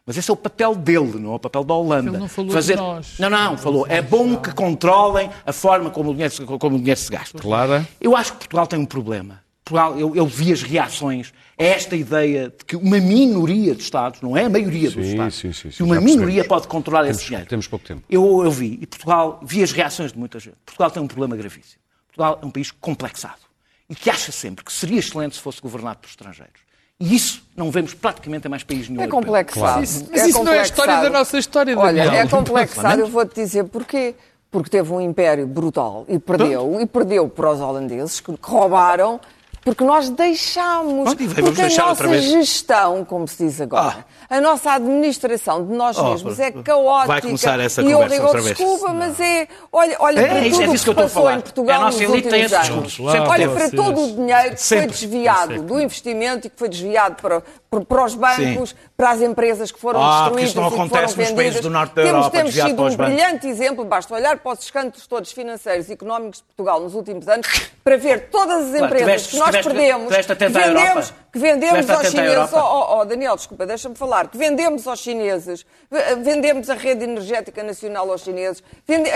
Mas esse é o papel dele, não é o papel da Holanda. Ele não falou de nós. Não, não, falou. É bom que controlem a forma como o dinheiro, se- como o dinheiro se gasta. Clara? Eu acho que Portugal tem um problema. Portugal, eu, eu vi as reações a esta ideia de que uma minoria de Estados, não é a maioria dos Sim, Estados, sim, sim, sim, que uma minoria pode controlar Temos- esse dinheiro. temos pouco tempo. Eu, eu vi, e Portugal, vi as reações de muita gente. Portugal tem um problema gravíssimo. Portugal é um país complexado e que acha sempre que seria excelente se fosse governado por estrangeiros. E isso não vemos praticamente em mais países nenhum É complexado. Mas isso- mas isso não é a história da nossa história, Olha, Daniel. é complexado, eu vou-te dizer porquê. Porque teve um império brutal e perdeu, e perdeu para os holandeses, que roubaram, porque nós deixámos. Porque a nossa gestão, como se diz agora, a nossa administração de nós Oh, mesmos é vai caótica. começar essa e eu conversa digo, outra vez. desculpa, mas é. Olha, olha É, para é isso- tudo é que que passou em Portugal É nos últimos anos. Sempre Olha para todo o dinheiro que Sempre. foi desviado do investimento e que foi desviado para, para, os bancos, para as empresas que foram Ah, destruídas não e que foram vendidas. países do norte da temos, Europa, temos sido um brilhante exemplo, basta olhar para os escândalos todos financeiros e económicos de Portugal nos últimos anos para ver todas as Claro, empresas que nós tiveste- perdemos, tiveste que vendemos, que vendemos aos chineses. Oh, oh, oh, Daniel, desculpa, deixa-me falar. Que vendemos aos chineses, v- vendemos a rede energética nacional aos chineses. vende-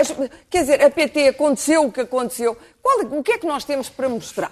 quer dizer, a PT aconteceu o que aconteceu. Qual- o que é que nós temos para mostrar?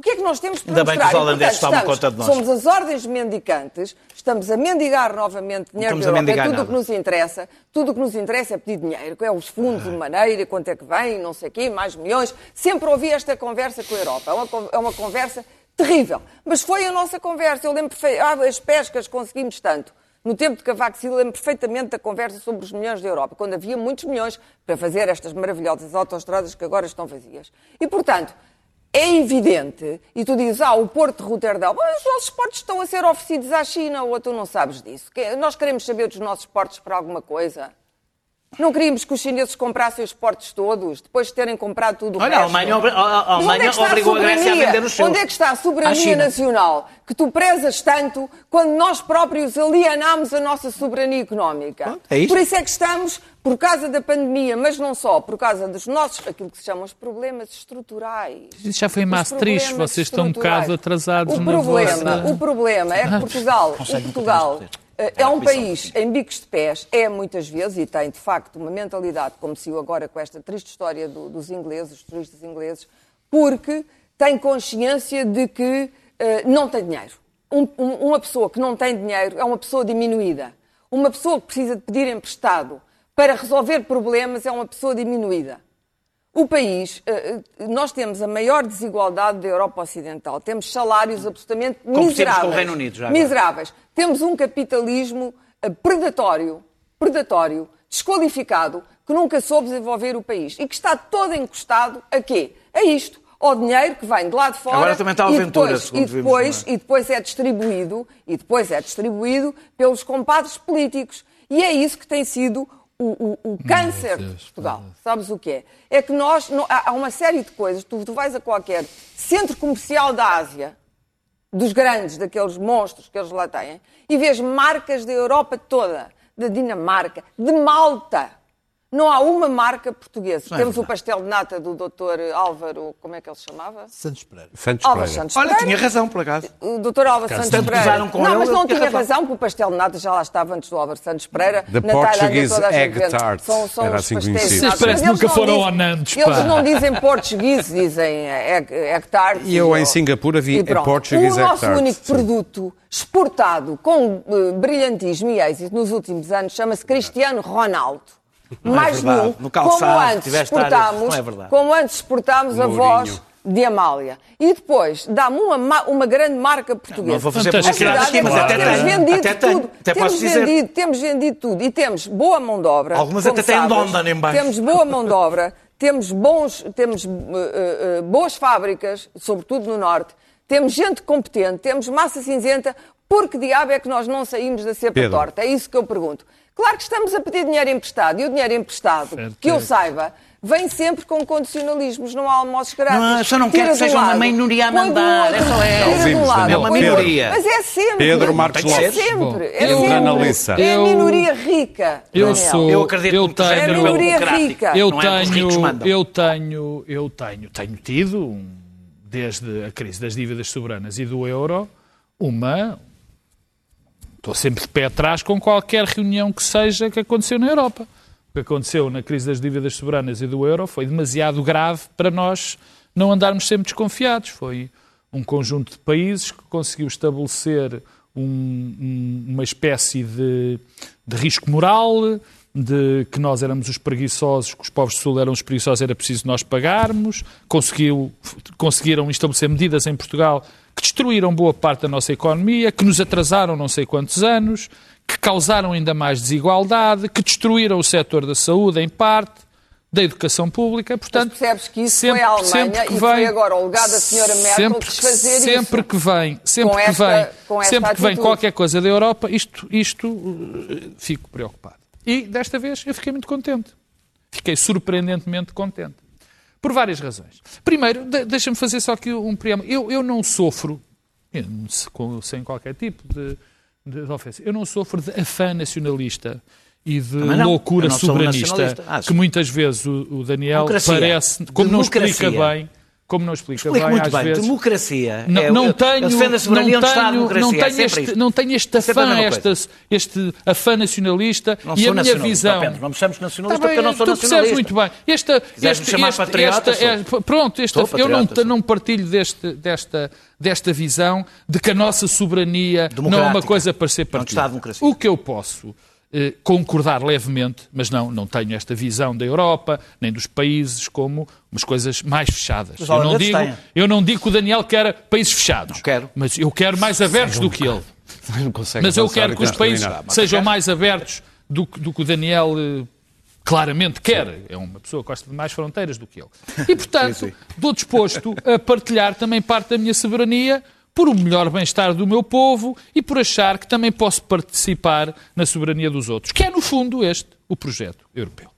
O que é que nós temos para Ainda bem que mostrar? os holandeses tomam conta de nós. Somos as ordens mendicantes, estamos a mendigar novamente dinheiro estamos da Europa. É tudo o que nos interessa. Tudo o que nos interessa é pedir dinheiro, que é os fundos de maneira, quanto é que vem, não sei o quê, mais milhões. Sempre ouvi esta conversa com a Europa. É uma, é uma conversa terrível. Mas foi a nossa conversa. Eu lembro perfeito. Ah, as pescas conseguimos tanto. No tempo de Cavaco Silva, lembro perfeitamente da conversa sobre os milhões da Europa, quando havia muitos milhões para fazer estas maravilhosas autoestradas que agora estão vazias. E, portanto, é evidente, e tu dizes, ah, o Porto de Roterdão, os nossos portos estão a ser oferecidos à China, ou tu não sabes disso. Nós queremos saber dos nossos portos para alguma coisa. Não queríamos que os chineses comprassem os portos todos, depois de terem comprado tudo o Olha, resto. a Alemanha obri- a- a- a onde Alemanha é obrigou a Grécia a soberania? vender os seus. Onde é que está a soberania nacional que tu prezas tanto quando nós próprios alienámos a nossa soberania económica? Pronto, é isto. Por isso é que estamos, por causa da pandemia, mas não só, por causa dos nossos, aquilo que se chamam os problemas estruturais. Isso já foi em Maastricht, vocês estão um bocado atrasados o na problema, vossa... O problema é que Portugal, Consegue Portugal é um país em bicos de pés, é muitas vezes, e tem de facto uma mentalidade, como se eu agora com esta triste história do- dos ingleses, dos turistas ingleses, porque tem consciência de que eh, não tem dinheiro. Um- um- uma pessoa que não tem dinheiro é uma pessoa diminuída. Uma pessoa que precisa de pedir emprestado para resolver problemas é uma pessoa diminuída. O país, eh, eh, nós temos a maior desigualdade da Europa Ocidental. Temos salários absolutamente miseráveis. com o Reino Unido já agora. Miseráveis. Temos um capitalismo eh, predatório, predatório, desqualificado, que nunca soube desenvolver o país e que está todo encostado a quê? A isto. Ao dinheiro que vem de lá de fora Agora também está a e aventura, depois, e depois, não é? e depois é distribuído e depois é distribuído pelos compadres políticos e é isso que tem sido o, o, o câncer de Portugal. Sabes o que é? É que nós, não- há há uma série de coisas, tu, tu vais a qualquer centro comercial da Ásia, dos grandes, daqueles monstros que eles lá têm, e vês marcas da Europa toda, da Dinamarca, de Malta. Não há uma marca portuguesa. Não é Temos o pastel de nata do Dr. Álvaro, como é que ele se chamava? Santos Pereira. Santos Álvaro Pereira. Santos Olha, Pereira. tinha razão, por acaso. O Dr. Álvaro Santos tanto Pereira. não, ele, mas não tinha razão. razão, porque o pastel de nata já lá estava antes do Álvaro Santos Pereira. The Na Tailândia Portuguese toda a gente egg vende. tart. São, são Era os assim pastéis de conhecido. nata. Vocês parece nunca foram ao Nantes, pá. Eles não dizem português, dizem egg, egg tart. E eu em Singapura vi E a pronto. Portuguese O egg nosso tart, único produto exportado com eh, brilhantismo e êxito nos últimos anos chama-se Cristiano Ronaldo. É Mais. No calçado, como antes exportámos, não é como antes exportámos a voz de Amália. E depois dá-me uma, ma- uma grande marca portuguesa. Não vou fazer. A verdade aqui, é que até temos vendido Até tudo. Até temos, posso dizer. vendido, temos vendido tudo. E temos boa mão de obra. Algumas até têm. London em baixo. Temos boa mão de obra. Temos, bons, temos eh, eh, boas fábricas, sobretudo no Norte. Temos gente competente. Temos massa cinzenta. Por que diabo é que nós não saímos da cepa Pedro. torta? É isso que eu pergunto. Claro que estamos a pedir dinheiro emprestado. E o dinheiro emprestado, Certo. que eu saiba, vem sempre com condicionalismos. Não há almoços grátis. Não, só não quero que sejam uma minoria a mandar, outro, é só um Ouvimos, lado. É uma minoria. Mas é sempre. Pedro Marcos Tem que É sempre. É eu- sempre. Analisa. É a Eu- minoria rica. Eu Daniel. sou. Eu acredito eu que o projeto É a tenho, minoria democrático. rica. eu é tenho, eu tenho, eu tenho, tenho tido um, desde a crise das dívidas soberanas e do euro uma estou sempre de pé atrás com qualquer reunião que seja que aconteceu na Europa. O que aconteceu na crise das dívidas soberanas e do euro foi demasiado grave para nós não andarmos sempre desconfiados. Foi um conjunto de países que conseguiu estabelecer um- um- uma espécie de, de risco moral, de que nós éramos os preguiçosos, que os povos do Sul eram os preguiçosos, era preciso nós pagarmos. Conseguiu, conseguiram estabelecer medidas em Portugal que destruíram boa parte da nossa economia, que nos atrasaram não sei quantos anos, que causaram ainda mais desigualdade, que destruíram o setor da saúde em parte, da educação pública. Portanto, Mas percebes que isso sempre- foi a Alemanha sempre que e foi vem- agora o legado da senhora Merkel sempre, desfazer sempre isso. que vem, sempre Com que esta- vem, sempre que vem qualquer coisa da Europa, isto, isto uh, fico preocupado. E desta vez eu fiquei muito contente. Fiquei surpreendentemente contente. Por várias razões. Primeiro, de- deixa-me fazer só aqui um preâmbulo. Eu, eu não sofro, eu sem qualquer tipo de, de, de ofensa, eu não sofro de afã nacionalista e de não. loucura soberanista. Acho. que muitas vezes o, o Daniel Democracia. parece, como não explica Democracia. bem, como não explica Explico bem, muito às bem. vezes. Democracia. Não, é, não eu- tenho, Eu defendo a soberania não onde está a tenho, democracia. não é tenho, sempre este, isto. não tenho este É afã, mesma coisa. este, este afã nacionalista Não e a minha nacionalista, visão. Pedro. Não me chames nacionalista Tá bem, porque eu não sou tu percebes nacionalista. muito bem. Esta, este, chamar este, patriota, esta, é, pronto, esta, eu não, sou. não partilho deste, desta, desta visão de que a nossa soberania não é uma coisa para ser Onde está a partilhada. democracia. O que eu posso eh, concordar levemente, mas não, não tenho esta visão da Europa, nem dos países como umas coisas mais fechadas. Os Eu não, digo, eu não digo que o Daniel quer países fechados. Não quero. Mas eu quero mais abertos do que ele. <laughs> Mas eu quero que os países sejam mais abertos do, que- do que o Daniel eh, claramente quer. É uma pessoa que gosta de mais fronteiras do que ele. E, <laughs> portanto, estou disposto a partilhar também parte da minha soberania por um melhor bem-estar do meu povo e por achar que também posso participar na soberania dos outros, que é, no fundo, este o projeto europeu.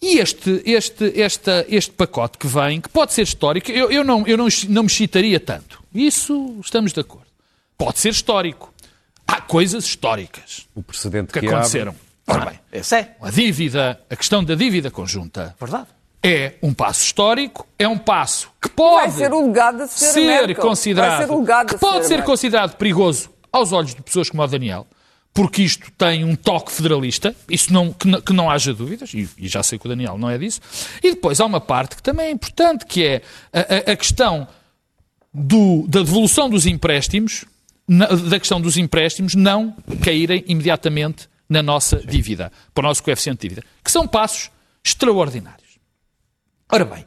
E este, este, esta, este pacote que vem, que pode ser histórico, eu, eu, não, eu não, não me excitaria tanto. Isso estamos de acordo. Pode ser histórico. Há coisas históricas O precedente que que, aconteceram. Ora bem, é. a dívida, a questão da dívida conjunta Verdade. É um passo histórico, é um passo que pode ser ser considerado, ser que pode ser Merkel. considerado perigoso aos olhos de pessoas como o Daniel, porque isto tem um toque federalista, isso não, que, não, que não haja dúvidas, e, e já sei que o Daniel não é disso. E depois há uma parte que também é importante, que é a, a- a questão do- da devolução dos empréstimos, na- da questão dos empréstimos não caírem imediatamente na nossa dívida, para o nosso coeficiente de dívida, que são passos extraordinários. Ora bem,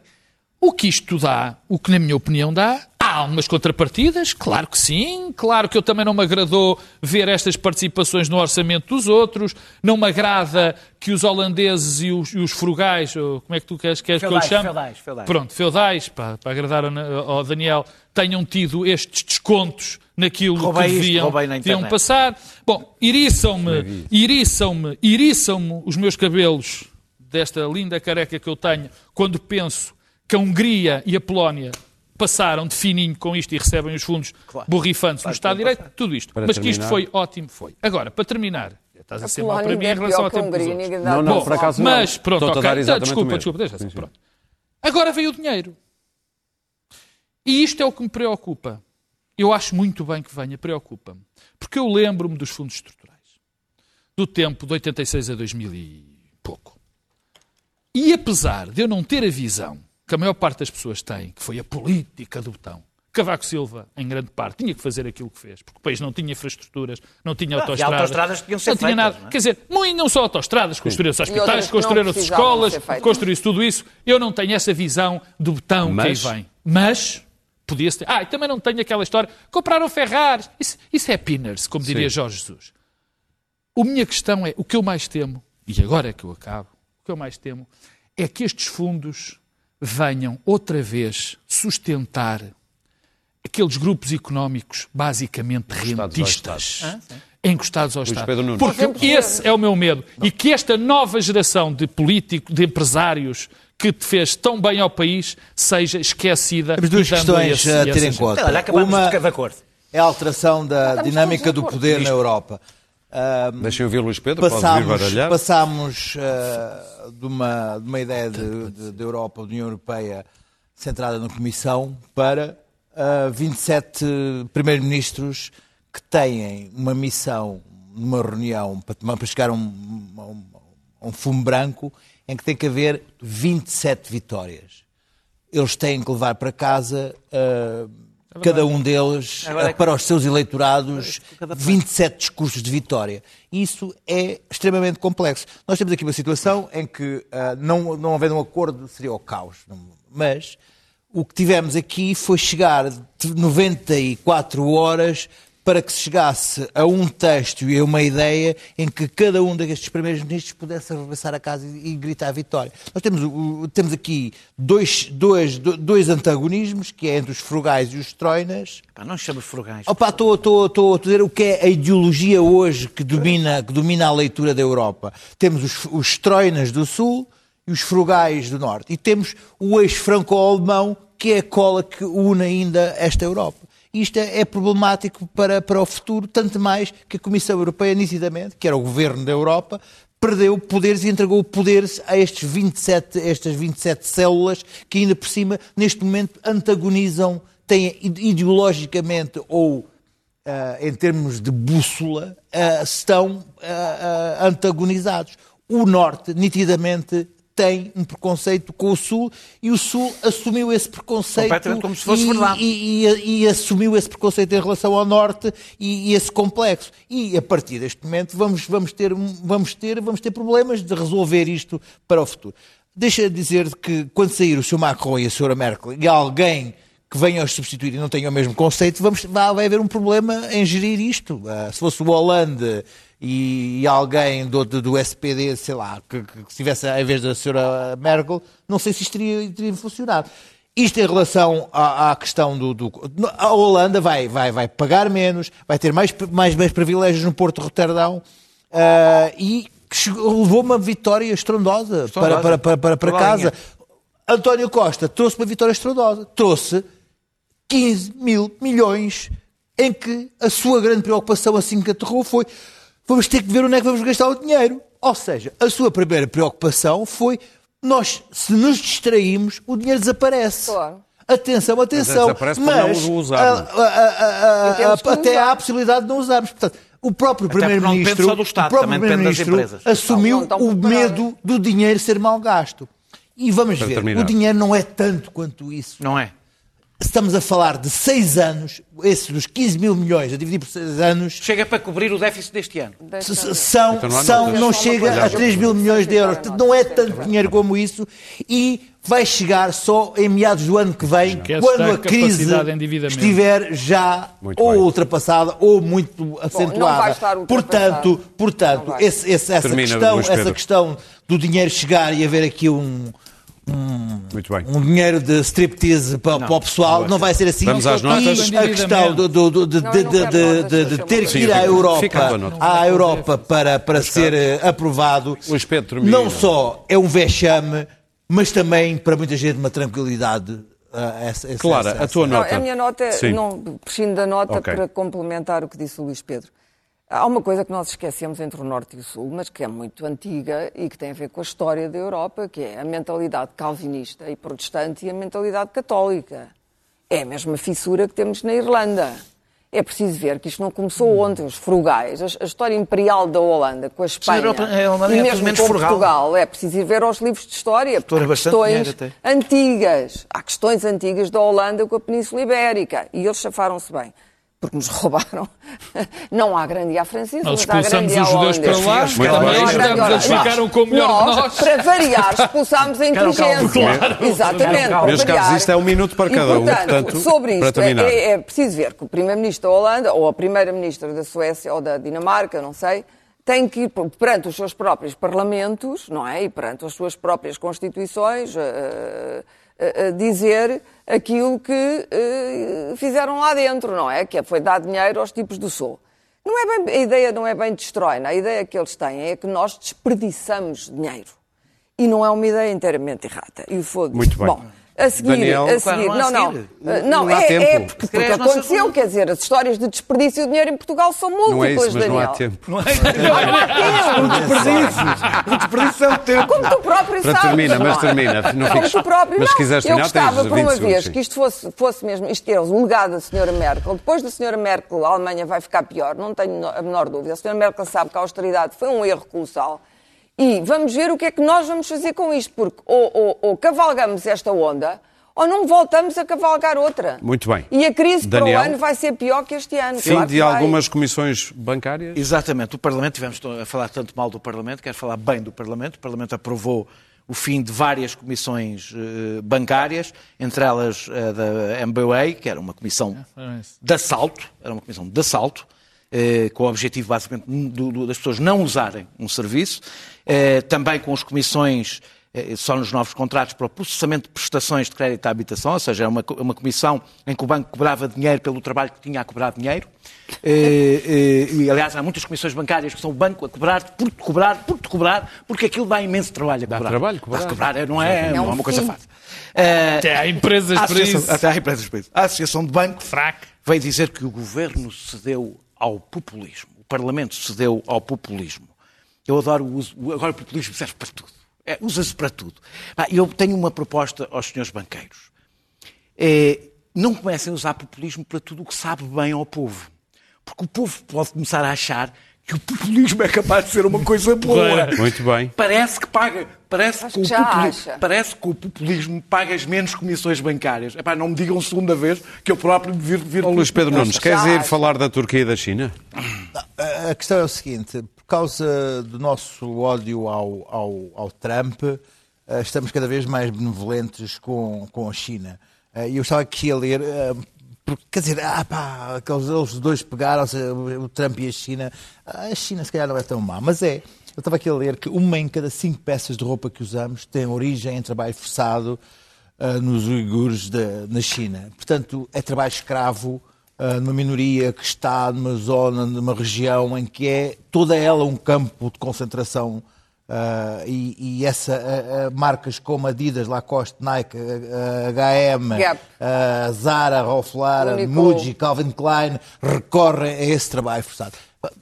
o que isto dá, o que na minha opinião dá, Há algumas contrapartidas, claro que sim. Claro que eu também não me agradou ver estas participações no orçamento dos outros. Não me agrada que os holandeses e os, e os frugais, ou como é que tu queres, queres que eu lhe Feudais, chame? feudais, feudais. Pronto, feudais, para, para agradar ao, ao Daniel, tenham tido estes descontos naquilo Roubei que isto, deviam, na deviam passar. Bom, iriçam-me, iriçam-me, iriçam-me os meus cabelos desta linda careca que eu tenho quando penso que a Hungria e a Polónia passaram de fininho com isto e recebem os fundos borrifantes no Estado de Direito, tudo isto. Para Mas que isto terminar. foi ótimo, foi. Agora, para terminar, estás a, A ser mal para mim em é relação pior ao tempo dos outros. Não, não, Bom, por acaso não. Mas, pronto, ok. exatamente desculpa, desculpa, deixa Sim, assim, sim. pronto. Agora veio o dinheiro. E isto é o que me preocupa. Eu acho muito bem que venha, preocupa-me. Porque eu lembro-me dos fundos estruturais. Do tempo de 86 a 2000 e pouco. E apesar de eu não ter a visão que a maior parte das pessoas tem, que foi a política do botão, Cavaco Silva, em grande parte, tinha que fazer aquilo que fez, porque o país não tinha infraestruturas, não tinha Ah, e autoestradas. que ser não tinha feitas, nada. não é? Quer dizer, muito, não só autoestradas, construíram-se hospitais, construíram-se escolas, construiu-se tudo isso. Eu não tenho essa visão do botão Mas- que aí vem. Mas podia-se ter. Ah, e também não tenho aquela história. Compraram Ferraris. Isso, isso é pinners, como diria Sim. Jorge Jesus. A minha questão é, o que eu mais temo, e agora é que eu acabo, que eu mais temo é que estes fundos venham outra vez sustentar aqueles grupos económicos basicamente Encostados ao rentistas. Encostados ao Estado. Pedro Nunes. Porque Por exemplo, esse é o meu medo. E que esta nova geração de políticos, de empresários que te fez tão bem ao país, seja esquecida. Temos duas e questões esse- a ter em conta. Olha, acabamos Uma de de acordo. é a alteração da dinâmica do poder na Europa. Deixem ouvir Luís Pedro, Passámos, passámos ah, de, uma, de uma ideia de, de- de Europa, de União Europeia, centrada na Comissão, para ah, 27 primeiros-ministros que têm uma missão numa reunião para, para chegar a um, um- um fumo branco em que tem que haver 27 vitórias. Eles têm que levar para casa, ah, cada um deles, Agora é que- para os seus eleitorados, 27 discursos de vitória. Isso é extremamente complexo. Nós temos aqui uma situação em que, ah, não, não havendo um acordo, seria o caos. Mas o que tivemos aqui foi chegar de 94 horas para que se chegasse a um texto e a uma ideia em que cada um destes primeiros ministros pudesse regressar a casa e, e gritar a vitória. Nós temos, o- temos aqui dois, dois, dois antagonismos, que é entre os frugais e os troinas, não chamos frugais. Opa, estou estou- estou a dizer o que é a ideologia hoje que domina, que domina a leitura da Europa. Temos os, os troinas do Sul e os frugais do Norte. E temos o ex-franco-alemão, que é a cola que une ainda esta Europa. Isto é, é problemático para, para o futuro, tanto mais que a Comissão Europeia, nitidamente, que era o governo da Europa, perdeu poderes e entregou poderes a estes 27, estas 27 células que ainda por cima, neste momento, antagonizam, têm ide- ideologicamente ou ah, em termos de bússola, ah, estão ah, antagonizados. O Norte, nitidamente, tem um preconceito com o Sul e o Sul assumiu esse preconceito como se fosse e, verdade. e, e- e assumiu esse preconceito em relação ao Norte e, esse complexo. E a partir deste momento vamos, vamos, ter, vamos, ter, vamos ter problemas de resolver isto para o futuro. Deixa de dizer que quando sair o Sr. Macron e a Sra. Merkel e alguém que venha os substituir e não tenha o mesmo conceito, vamos, vai, vai haver um problema em gerir isto. Ah, se fosse o Hollande e, e alguém do, do, do SPD, sei lá, que, que estivesse em vez da Sra. Merkel, não sei se isto teria, teria funcionado. Isto em relação à, à questão do, do- A Holanda vai, vai, vai pagar menos, vai ter mais, mais, mais privilégios no Porto de Roterdão ah, e que levou uma vitória estrondosa, para, para, para, para, para Toda a casa. António Costa trouxe uma vitória estrondosa. Trouxe 15 mil milhões em que a sua grande preocupação assim que aterrou foi vamos ter que ver onde é que vamos gastar o dinheiro. Ou seja, a sua primeira preocupação foi nós, se nos distraímos, o dinheiro desaparece. Claro. Atenção, atenção. Mas não a- a- a- até usar. há a possibilidade de não usarmos. Portanto, o próprio Primeiro-Ministro só do Estado, o próprio também depende das Primeiro-Ministro empresas. assumiu Não, não estão o preparadas. medo do dinheiro ser mal gasto. E vamos Para ver, terminar. o dinheiro não é tanto quanto isso. Não é? Estamos a falar de seis anos, esses dos 15 mil milhões a dividir por seis anos, Chega para cobrir o déficit deste ano. São, Então não são, não chega a 3 mil milhões de euros. Portanto, não é tanto dinheiro como isso e vai chegar só em meados do ano que vem, Esquece quando a crise estiver já Muito ou bem. ultrapassada ou muito acentuada. ultrapassada. portanto, portanto esse- esse- essa, Termina, questão, essa questão do dinheiro chegar e haver aqui um, Muito bem. um dinheiro de striptease para, para o pessoal, não vai ser assim. Vamos às E notas. a questão do, do- do- de, Não, de- não de- de- ter que ir à Europa, nota. à Europa para, para ser eh, aprovado, não só é um vexame, mas também para muita gente uma tranquilidade. eh, essa- essa- Clara, essa- a tua essa- Não, nota. a minha nota, é- Sim. não, prescindo da nota Ok. para complementar o que disse o Luís Pedro. Há uma coisa que nós esquecemos entre o Norte e o Sul, mas que é muito antiga e que tem a ver com a história da Europa, que é a mentalidade calvinista e protestante e a mentalidade católica. É a mesma fissura que temos na Irlanda. É preciso ver que isto não começou ontem, os frugais. A, a história imperial da Holanda com a Espanha Europa- a Holanda e é mesmo pelo menos com frugal. Portugal. É preciso ir ver aos livros de história, porque há questões antigas. Há questões antigas da Holanda com a Península Ibérica. E eles chafaram-se bem. Porque nos <laughs> roubaram. Não há grande à francesa, Nós mas há expulsamos grande os à judeus para holandesa. lá, Muito também bem. Não há grande ajudamos, eles ficaram com o melhor de nós. para variar, expulsámos a inteligência. Exatamente. para Meus caros, isto é um minuto para E, cada um, portanto, portanto, sobre para isto, é, terminar. é- é preciso ver que o Primeiro-Ministro da Holanda, ou a Primeira-Ministra da Suécia, ou da Dinamarca, não sei, tem que ir perante os seus próprios parlamentos, não é? E perante as suas próprias constituições, eh, eh, eh, dizer aquilo que eh, fizeram lá dentro, não é? Que foi dar dinheiro aos tipos do Sul. Não é bem, a ideia não é bem destrói, a ideia que eles têm é que nós desperdiçamos dinheiro. E não é uma ideia inteiramente errada. E foda Muito bem. Bom, a seguir, Daniel, a seguir, não há não, a não, seguir. Uh, Não não, é, tempo. é porque, porque aconteceu, quer dizer, as histórias de desperdício de dinheiro em Portugal são múltiplas, Não é isso, mas Daniel. não há tempo. Não é? O desperdício. O desperdício é o tempo. Como tu próprio Para sabes. termina, não mas é? termina. Não Como fiques- tu próprio, mas não. se quiseres Eu terminar, gostava, por 20 uma vez, que isto fosse, fosse mesmo, isto é o legado da senhora Merkel. Depois da senhora Merkel, a Alemanha vai ficar pior, não tenho a menor dúvida. A senhora Merkel sabe que a austeridade foi um erro colossal. E vamos ver o que é que nós vamos fazer com isto, porque ou, ou- ou cavalgamos esta onda, ou não voltamos a cavalgar outra. Muito bem. E a crise Daniel? para o ano vai ser pior que este ano. Fim claro de algumas comissões bancárias? Exatamente. O Parlamento, tivemos a falar tanto mal do Parlamento, quero falar bem do Parlamento. O Parlamento aprovou o fim de várias comissões eh, bancárias, entre elas a da MBA, que era uma comissão é de assalto, era uma comissão de assalto, eh, com o objetivo basicamente do- do- das pessoas não usarem um serviço, eh, também com as comissões eh, só nos novos contratos para o processamento de prestações de crédito à habitação, ou seja, é uma, co- uma comissão em que o banco cobrava dinheiro pelo trabalho que tinha a cobrar dinheiro. Eh, eh, e, aliás, há muitas comissões bancárias que são o banco a cobrar por te cobrar, por te cobrar, porque aquilo dá imenso trabalho a Dá cobrar. trabalho cobrar. Dá cobrar, é, não é, não é um uma coisa fácil. Eh, Até há empresas para isso. Até há empresas para isso. A Associação de Bancos Fraco. veio dizer que o governo cedeu ao populismo. O Parlamento cedeu ao populismo. Eu adoro o uso. Agora o populismo serve para tudo. É, Usa-se para tudo. Eu tenho uma proposta aos senhores banqueiros. É, não comecem a usar populismo para tudo o que sabe bem ao povo. Porque o povo pode começar a achar que o populismo é capaz de ser uma coisa boa. Muito bem. Parece que paga, parece que, o que já populi- acha. parece que o populismo pagas menos comissões bancárias. Epá, não me digam segunda vez que eu próprio vir, vir Ó, Luís Pedro Nunes, queres ir falar da Turquia e da China? A a questão é o seguinte: por causa do nosso ódio ao, ao, ao Trump, eh, estamos cada vez mais benevolentes com, com a China. Eh, E eu estava aqui a ler, eh, porque, quer dizer, ah, pá, aqueles eles dois pegaram-se, o Trump e a China. A China, se calhar, não é tão má, mas é. Eu estava aqui a ler que uma em cada cinco peças de roupa que usamos tem origem em trabalho forçado eh, nos uigures da- na China. Portanto, é trabalho escravo uh, numa minoria que está numa zona, numa região em que é toda ela um campo de concentração uh, e, e essa uh, uh, marcas como Adidas, Lacoste, Nike, uh, uh, H&M, uh, Zara, Ralph Lauren. Muji, Calvin Klein recorrem a esse trabalho forçado.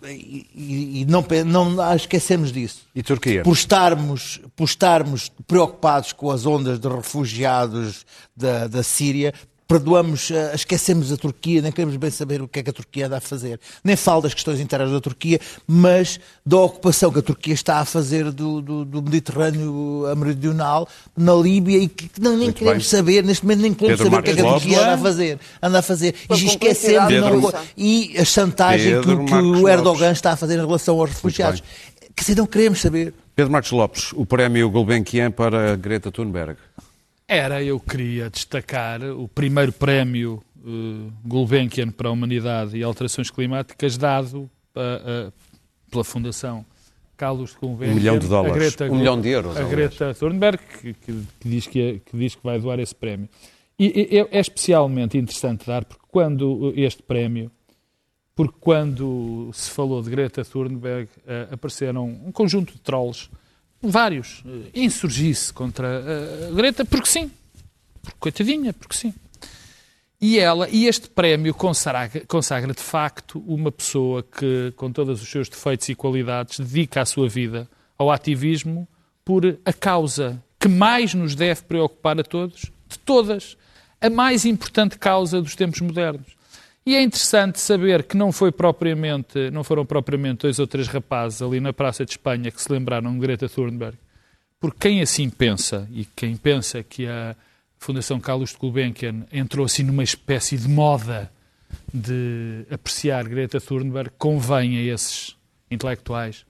E, e- e não não esquecemos disso E Turquia? por estarmos, por estarmos preocupados com as ondas de refugiados da, da Síria, perdoamos, eh, esquecemos a Turquia, nem queremos bem saber o que é que a Turquia anda a fazer. Nem falo das questões internas da Turquia, mas da ocupação que a Turquia está a fazer do, do, do Mediterrâneo meridional, na Líbia, e que não, nem Muito queremos bem. saber, neste momento nem queremos Pedro saber o que é que a Marcos Turquia anda a fazer. Anda a fazer. Uma E esquecemos não- e a chantagem que, Pedro que Marcos o Erdogan Lopes. está a fazer em relação aos refugiados. Quer dizer, não queremos saber. Pedro Marcos Lopes, o prémio Gulbenkian para Greta Thunberg. Era, eu queria destacar o primeiro prémio eh, Gulbenkian para a Humanidade e Alterações Climáticas dado eh, eh, pela Fundação Carlos Gulbenkian. Um milhão de a dólares. Greta, Um milhão de euros, A. Greta Thunberg, que, que- que diz que, é- que diz que vai doar esse prémio. E, e- é especialmente interessante dar, porque quando este prémio, porque quando se falou de Greta Thunberg, apareceram um conjunto de trolls, vários, eh, insurgir-se contra eh, a Greta, porque sim. Porque, coitadinha, porque sim. E ela, e este prémio consagra, consagra de facto uma pessoa que, com todos os seus defeitos e qualidades, dedica a sua vida ao ativismo por a causa que mais nos deve preocupar a todos, de todas, a mais importante causa dos tempos modernos. E é interessante saber que não, foi propriamente, não foram propriamente dois ou três rapazes ali na Praça de Espanha que se lembraram de Greta Thunberg, porque quem assim pensa, e quem pensa que a Fundação Carlos de Gulbenkian entrou assim numa espécie de moda de apreciar Greta Thunberg, convém a esses intelectuais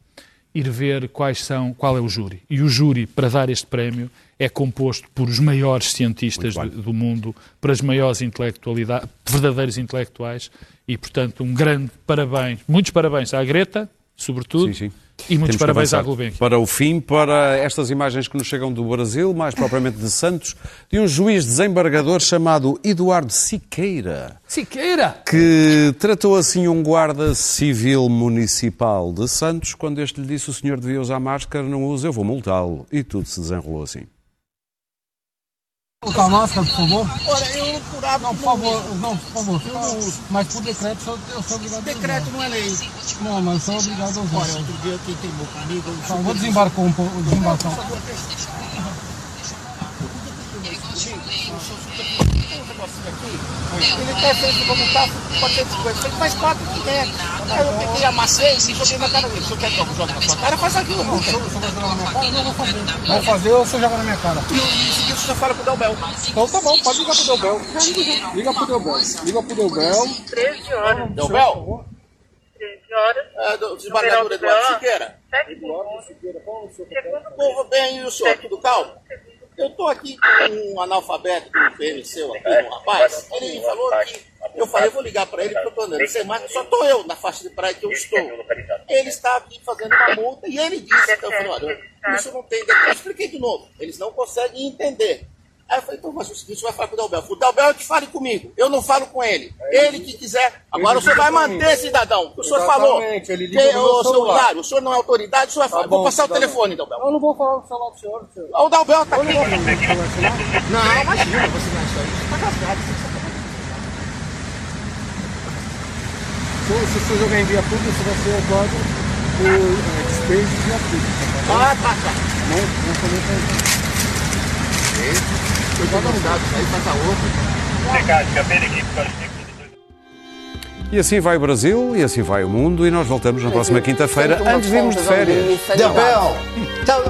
ir ver quais são, qual é o júri. E o júri, para dar este prémio, é composto por os maiores cientistas do, do mundo, por as maiores intelectualidades, verdadeiros intelectuais, e, portanto, um grande parabéns, muitos parabéns à Greta, sobretudo, Sim, sim. e muitos Temos parabéns à. Gulbenkian. Para o fim, para estas imagens que nos chegam do Brasil, mais propriamente de Santos, de um juiz desembargador chamado Eduardo Siqueira, Siqueira! que tratou assim um guarda civil municipal de Santos quando este lhe disse o senhor devia usar máscara, não usa, eu vou multá-lo. E tudo se desenrolou assim. Botar a máscara, por favor? Olha, eu hábito Não, por favor, não, por favor. Mas por decreto eu sou, eu sou obrigado a decreto não é lei. Não, mas sou obrigado a usar. Olha, outro dia quem teimou comigo, eu Tá, vou desembarcar um pouco, desembarcar. Ele até fez como tá, 450, ele faz 4 500. Aí eu peguei, amassei e joguei na cara dele. Se eu quer que eu jogue na sua cara, faz aquilo. Não, se vai jogar na minha cara, não vou fazer. Vou fazer ou você joga na minha cara? E em seguida você já fala com o Delbel. Então tá bom, pode ligar pro Delbel. Liga pro Delbel. Liga pro Delbel. 13 horas. Delbel? 13 horas. É, do desembargador Eduardo Siqueira. 7 segundos. Segundo Povo bem, e o senhor, tudo calmo? Eu estou aqui com um analfabeto do PMC aqui, um rapaz. Ele falou que. Eu falei, vou ligar para ele, porque eu estou andando sem máscara, só estou eu na faixa de praia que eu estou. Ele está aqui fazendo uma multa e ele disse, então, eu falei, olha, isso não tem. Eu expliquei de novo, eles não conseguem entender. Aí eu falei, então, mas o seguinte, você vai falar com o Dalbel. O Dalbel é que fale comigo, eu não falo com ele. Ele que quiser. Agora o senhor vai manter, cidadão, o o senhor falou. Ele liga Que, ô, seu celular. O senhor não é autoridade, o senhor vai falar. Vou bom, passar o telefone, Dalbel. Eu não vou falar o celular do senhor, senhor. O Dalbel tá Eu aqui. não vou o imagina você não isso aí. Você tá. Se se você jogar em via pública, você vai ser autuado por é, despejo de via pública. tá? Ah, tá, tá. Não, não cometa isso. Aí passa outro. E assim vai o Brasil, e assim vai o mundo, e nós voltamos na próxima quinquinta-feira, antes de irmos de férias. Então,